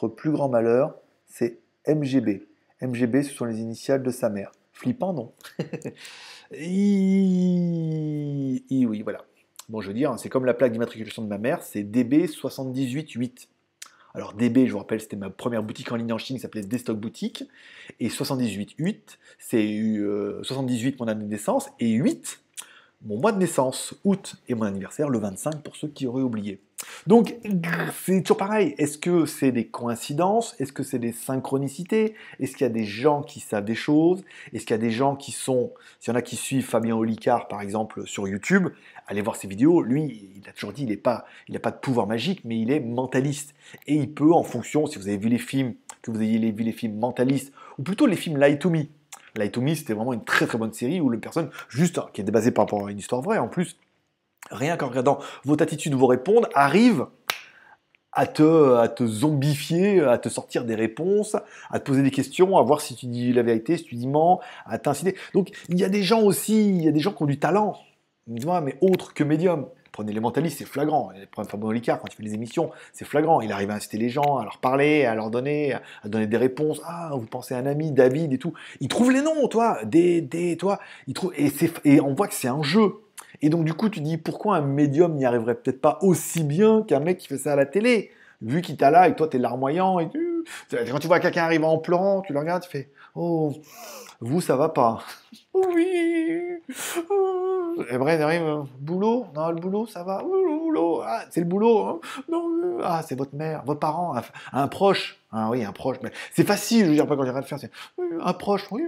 plus grand malheur, c'est MGB. MGB, ce sont les initiales de sa mère. Flippant, non? <laughs> Oui, voilà. Bon, je veux dire, c'est comme la plaque d'immatriculation de ma mère, c'est DB788. Alors DB, je vous rappelle, c'était ma première boutique en ligne en Chine qui s'appelait Destock Boutique. Et 78.8, c'est 78 mon année de naissance. Et 8, mon mois de naissance, août, et mon anniversaire, le 25, pour ceux qui auraient oublié. Donc, c'est toujours pareil. Est-ce que c'est des coïncidences? Est-ce que c'est des synchronicités? Est-ce qu'il y a des gens qui savent des choses? Est-ce qu'il y a des gens qui sont... S'il y en a qui suivent Fabien Olicard, par exemple, sur YouTube, allez voir ses vidéos. Lui, il a toujours dit, il n'a pas, il pas de pouvoir magique, mais il est mentaliste. Et il peut, en fonction, si vous avez vu les films, que vous ayez vu les films mentalistes, ou plutôt les films Light to Me, Light to Me, c'était vraiment une très très bonne série où le personne, juste, qui est basée par rapport à une histoire vraie en plus, rien qu'en regardant votre attitude vous répondre, arrive à te, à te zombifier, à te sortir des réponses, à te poser des questions, à voir si tu dis la vérité, si tu dis mens, à t'inciter. Donc il y a des gens aussi, il y a des gens qui ont du talent, mais autre que médium. Prenez les mentalistes, c'est flagrant. Prenez Fabien Olicard, quand il fait les émissions, c'est flagrant. Il arrive à inciter les gens, à leur parler, à leur donner, à donner des réponses. Ah, vous pensez à un ami, David et tout. Il trouve les noms, toi, des, des, toi. Il trouve, et on voit que c'est un jeu. Et donc, du coup, tu dis, pourquoi un médium n'y arriverait peut-être pas aussi bien qu'un mec qui fait ça à la télé? Vu qu'il t'a là et toi, t'es larmoyant et. Quand tu vois quelqu'un arriver en pleurant, tu le regardes, tu fais, oh, vous, ça va pas. <laughs> oui. Et vrai, arrive, boulot? Non, le boulot, ça va. Boulot, ah, c'est le boulot. Hein. euh, ah, c'est votre mère, votre parent, un, proche. Ah oui, un proche. C'est facile, je veux dire, pas quand j'ai rien à faire. C'est un proche. Oui,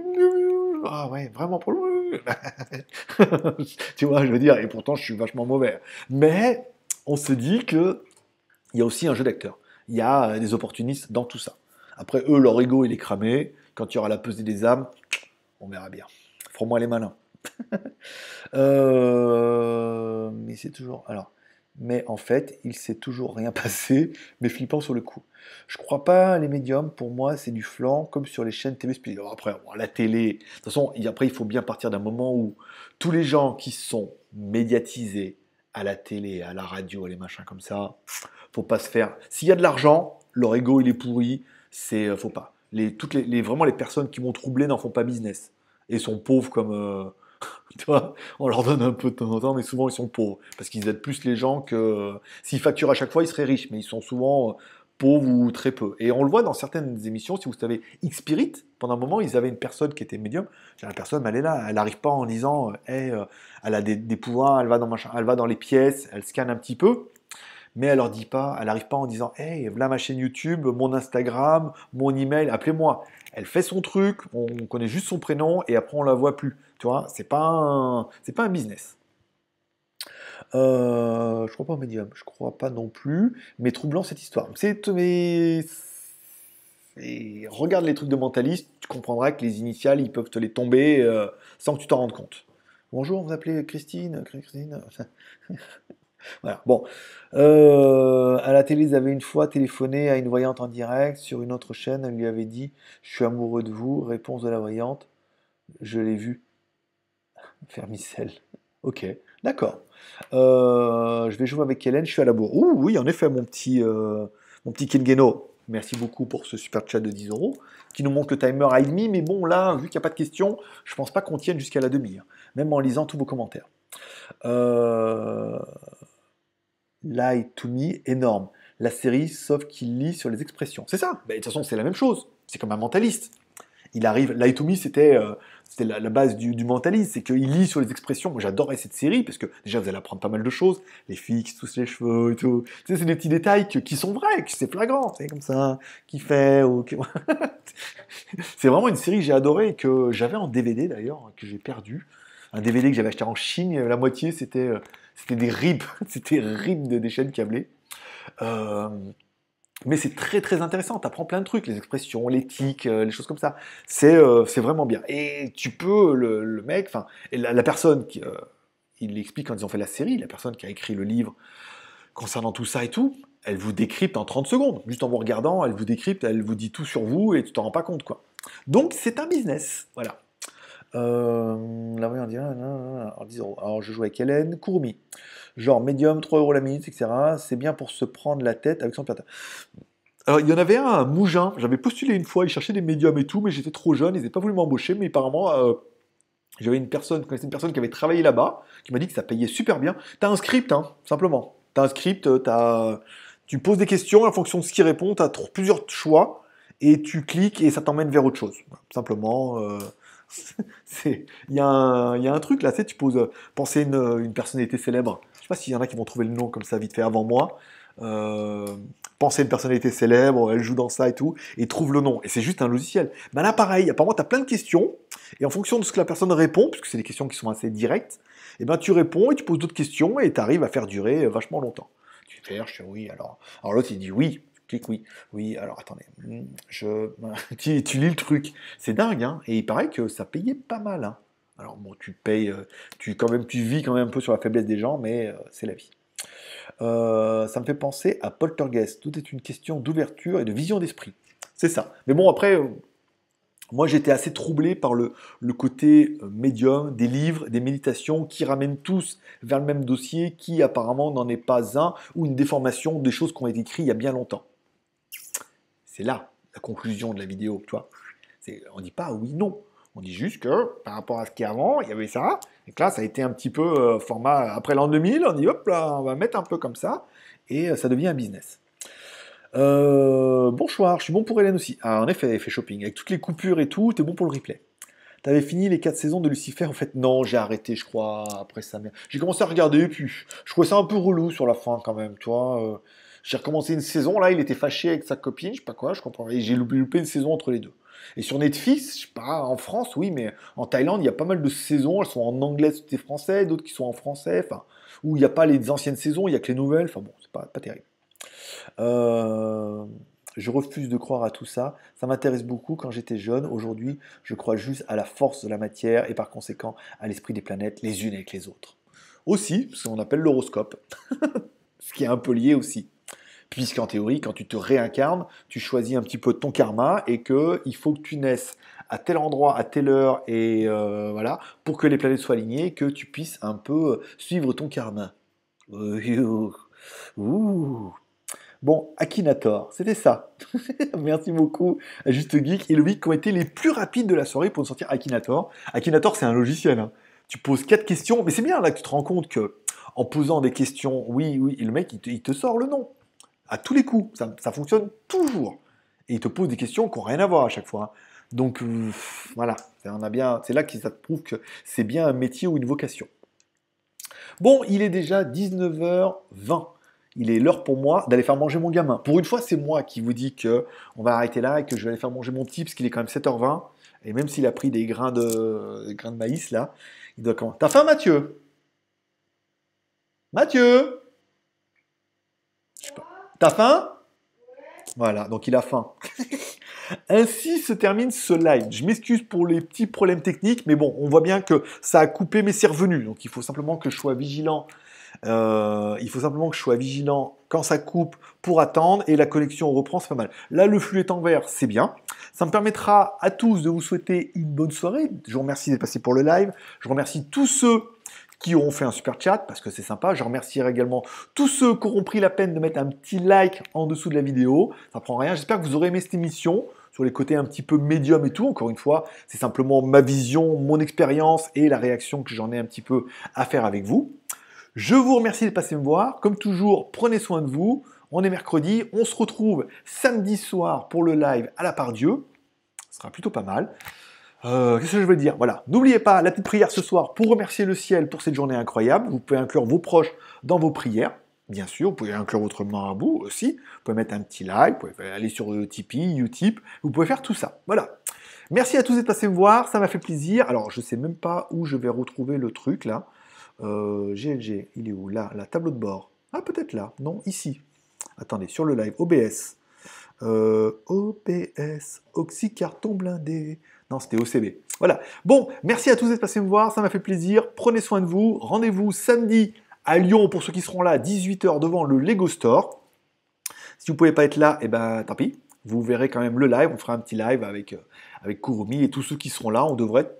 ah ouais, vraiment pour <laughs> tu vois, je veux dire, et pourtant je suis vachement mauvais. Mais on se dit que il y a aussi un jeu d'acteur. Il y a des opportunistes dans tout ça. Après, eux, leur ego, il est cramé. Quand il y aura la pesée des âmes, on verra bien. Ferons-moi les malins. <laughs> Euh, mais c'est toujours. Alors, mais en fait, il s'est toujours rien <laughs> passé, mais flippant sur le coup. Je crois pas les médiums, pour moi, c'est du flanc, comme sur les chaînes TV Alors après, la télé, de toute façon, après, il faut bien partir d'un moment où tous les gens qui sont médiatisés à la télé, à la radio, les machins comme ça, faut pas se faire. S'il y a de l'argent, leur ego, il est pourri, c'est euh, faut pas. Toutes les, vraiment, les personnes qui m'ont troublé n'en font pas business. Et sont pauvres comme. Euh, on leur donne un peu de temps en temps, mais souvent ils sont pauvres. Parce qu'ils aident plus les gens que. S'ils facturent à chaque fois, ils seraient riches, mais ils sont souvent euh, pauvres ou très peu. Et on le voit dans certaines émissions, si vous savez, X-Spirit, pendant un moment, ils avaient une personne qui était médium. La personne, elle est là, elle n'arrive pas en disant, hey, elle a des, pouvoirs, elle va, dans machin, elle va dans les pièces, elle scanne un petit peu mais elle leur dit pas, elle n'arrive pas en disant Hey, voilà ma chaîne YouTube, mon Instagram, mon email, appelez-moi. Elle fait son truc, on connaît juste son prénom et après on la voit plus. Tu vois, c'est pas un, business. Euh, je crois pas au médium, je crois pas non plus, mais troublant cette histoire. C'est mais regarde les trucs de mentaliste, tu comprendras que les initiales ils peuvent te les tomber euh, sans que tu t'en rendes compte. Bonjour, vous appelez Christine, Christine. <laughs> Voilà. Bon. Euh, à la télé, ils avaient une fois téléphoné à une voyante en direct sur une autre chaîne. Elle lui avait dit Je suis amoureux de vous. Réponse de la voyante Je l'ai vu. <laughs> Fermicelle. Ok, d'accord. Euh, je vais jouer avec Hélène. Je suis à la bourre. Oui, en effet, mon petit, euh, Kengeno. Merci beaucoup pour ce super chat de 10 euros qui nous montre le timer à demi. Mais bon, là, vu qu'il n'y a pas de questions, je pense pas qu'on tienne jusqu'à la demi, hein. même en lisant tous vos commentaires. Lie to Me, énorme. La série, sauf qu'il lit sur les expressions. C'est ça. de toute façon, c'est la même chose. C'est comme un mentaliste. Il arrive. Lie to Me, c'était euh, la, base du, mentalisme. C'est qu'il lit sur les expressions. Moi, j'adorais cette série parce que déjà, vous allez apprendre pas mal de choses. Les filles qui se les cheveux et tout. C'est des petits détails qui sont vrais, qui c'est flagrant. C'est comme ça. Qui fait. Ou... <laughs> c'est vraiment une série que j'ai adorée que j'avais en DVD d'ailleurs, que j'ai perdu. Un DVD que j'avais acheté en Chine. La moitié, c'était. Euh, c'était des rips, <laughs> c'était rips de, des chaînes câblées. Euh, mais c'est très très intéressant, tu apprends plein de trucs, les expressions, l'éthique, euh, les choses comme ça. Euh, c'est vraiment bien. Et tu peux, le, mec, enfin, la, personne, qui, il l'explique quand ils ont fait la série, la personne qui a écrit le livre concernant tout ça et tout, elle vous décrypte en 30 secondes. Juste en vous regardant, elle vous décrypte, elle vous dit tout sur vous et tu t'en rends pas compte, quoi. Donc c'est un business, voilà. Euh, dire, alors 10 euros. Alors je joue avec Hélène, Courmi. Genre médium, 3 euros la minute, etc. C'est bien pour se prendre la tête avec son plat. Alors, il y en avait un Mougin, j'avais postulé une fois, ils cherchaient des médiums et tout, mais j'étais trop jeune, ils n'avaient pas voulu m'embaucher, mais apparemment, euh, J'avais une personne, je une personne qui avait travaillé là-bas, qui m'a dit que ça payait super bien. Tu as un script, hein, simplement. Tu as un script, as... tu poses des questions, en fonction de ce qui répond, tu as plusieurs choix, et tu cliques et ça t'emmène vers autre chose. Simplement, euh, <laughs> il y, a un truc là, tu tu poses, penser une, une personnalité célèbre. Je sais pas s'il y en a qui vont trouver le nom comme ça vite fait avant moi. Euh, penser une personnalité célèbre, elle joue dans ça et tout, et trouve le nom. Et c'est juste un logiciel. Ben là, pareil, apparemment, tu as plein de questions, et en fonction de ce que la personne répond, puisque c'est des questions qui sont assez directes, et eh ben tu réponds et tu poses d'autres questions, et tu arrives à faire durer vachement longtemps. Tu je fais oui, alors. Alors l'autre, il dit oui, clique oui. Oui, alors attendez, hmm, je... <laughs> tu, tu lis le truc. C'est dingue, hein Et il paraît que ça payait pas mal, hein alors bon, tu payes, euh, tu quand même, tu vis quand même un peu sur la faiblesse des gens, mais euh, c'est la vie. Euh, ça me fait penser à Poltergeist. Tout est une question d'ouverture et de vision d'esprit. C'est ça. Mais bon, après, moi j'étais assez troublé par le, le, côté médium des livres, des méditations qui ramènent tous vers le même dossier, qui apparemment n'en est pas un, ou une déformation des choses qui ont été écrites il y a bien longtemps. C'est là la conclusion de la vidéo, tu vois. On dit pas oui, non. On dit juste que par rapport à ce qu'il y avant, il y avait ça, et que là, ça a été un petit peu euh, format après l'an 2000. On dit hop là, on va mettre un peu comme ça, et euh, ça devient un business. Euh, bonsoir, je suis bon pour Hélène aussi. Ah, en effet, fait shopping. Avec toutes les coupures et tout, t'es bon pour le replay. T'avais fini les 4 saisons de Lucifer En fait, non, j'ai arrêté, je crois, après ça. J'ai commencé à regarder, puis je trouvais ça un peu relou sur la fin quand même, tu vois. J'ai recommencé une saison, là, il était fâché avec sa copine, je sais pas quoi, je comprends. Et j'ai loupé une saison entre les deux. Et sur Netflix, je sais pas, en France, oui, mais en Thaïlande, il y a pas mal de saisons. Elles sont en anglais, c'était français, d'autres qui sont en français. Enfin, où il n'y a pas les anciennes saisons, il n'y a que les nouvelles. Enfin bon, c'est pas, pas terrible. Euh, je refuse de croire à tout ça. Ça m'intéresse beaucoup quand j'étais jeune. Aujourd'hui, je crois juste à la force de la matière et par conséquent à l'esprit des planètes les unes avec les autres. Aussi, ce qu'on appelle l'horoscope. <laughs> ce qui est un peu lié aussi puisqu'en théorie, quand tu te réincarnes, tu choisis un petit peu ton karma et que il faut que tu naisses à tel endroit, à telle heure, et euh, voilà, pour que les planètes soient alignées, que tu puisses un peu suivre ton karma. Bon, Akinator, c'était ça. <laughs> Merci beaucoup à Juste Geek et Geek qui ont été les plus rapides de la soirée pour nous sortir Akinator. Akinator, c'est un logiciel. Hein. Tu poses quatre questions, mais c'est bien là que tu te rends compte que en posant des questions, oui, oui, le mec, il te sort le nom à tous les coups. Ça, fonctionne toujours. Et il te pose des questions qui n'ont rien à voir à chaque fois. Donc euh, voilà, c'est là que ça te prouve que c'est bien un métier ou une vocation. Bon, il est déjà 19h20. Il est l'heure pour moi d'aller faire manger mon gamin. Pour une fois, c'est moi qui vous dis que on va arrêter là et que je vais aller faire manger mon petit parce qu'il est quand même 7h20. Et même s'il a pris des grains de, grains de maïs là, il doit comment T'as faim, Mathieu? Mathieu? T'as faim? Voilà, donc il a faim. <laughs> Ainsi se termine ce live. Je m'excuse pour les petits problèmes techniques, mais bon, on voit bien que ça a coupé, mais c'est revenu. Donc il faut simplement que je sois vigilant. Euh, il faut simplement que je sois vigilant quand ça coupe pour attendre et la connexion reprend, c'est pas mal. Là, le flux est en vert, c'est bien. Ça me permettra à tous de vous souhaiter une bonne soirée. Je vous remercie d'être passé pour le live. Je remercie tous ceux qui auront fait un super chat parce que c'est sympa. Je remercierai également tous ceux qui auront pris la peine de mettre un petit like en dessous de la vidéo. Ça prend rien. J'espère que vous aurez aimé cette émission sur les côtés un petit peu médium et tout. Encore une fois, c'est simplement ma vision, mon expérience et la réaction que j'en ai un petit peu à faire avec vous. Je vous remercie de passer me voir. Comme toujours, prenez soin de vous. On est mercredi. On se retrouve samedi soir pour le live à la part Dieu. Ce sera plutôt pas mal. Euh, qu'est-ce que je veux dire? Voilà. N'oubliez pas la petite prière ce soir pour remercier le ciel pour cette journée incroyable. Vous pouvez inclure vos proches dans vos prières. Bien sûr, vous pouvez inclure votre marabout aussi. Vous pouvez mettre un petit like, vous pouvez aller sur Tipeee, Utip. Vous pouvez faire tout ça. Voilà. Merci à tous d'être passés me voir, ça m'a fait plaisir. Alors, je ne sais même pas où je vais retrouver le truc là. Euh, GLG, il est où? Là, la tableau de bord. Ah, peut-être là. Non, ici. Attendez, sur le live, OBS. Euh, OBS, Oxycarton blindé. Non, c'était OCB. Voilà. Bon, merci à tous d'être passés me voir, ça m'a fait plaisir. Prenez soin de vous. Rendez-vous samedi à Lyon pour ceux qui seront là, 18h devant le Lego Store. Si vous ne pouvez pas être là, eh ben tant pis. Vous verrez quand même le live. On fera un petit live avec, euh, Kurumi et tous ceux qui seront là. On devrait être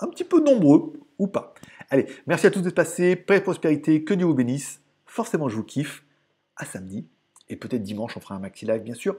un petit peu nombreux ou pas. Allez, merci à tous d'être passés. Paix et prospérité. Que Dieu vous bénisse. Forcément, je vous kiffe. À samedi. Et peut-être dimanche, on fera un maxi live, bien sûr.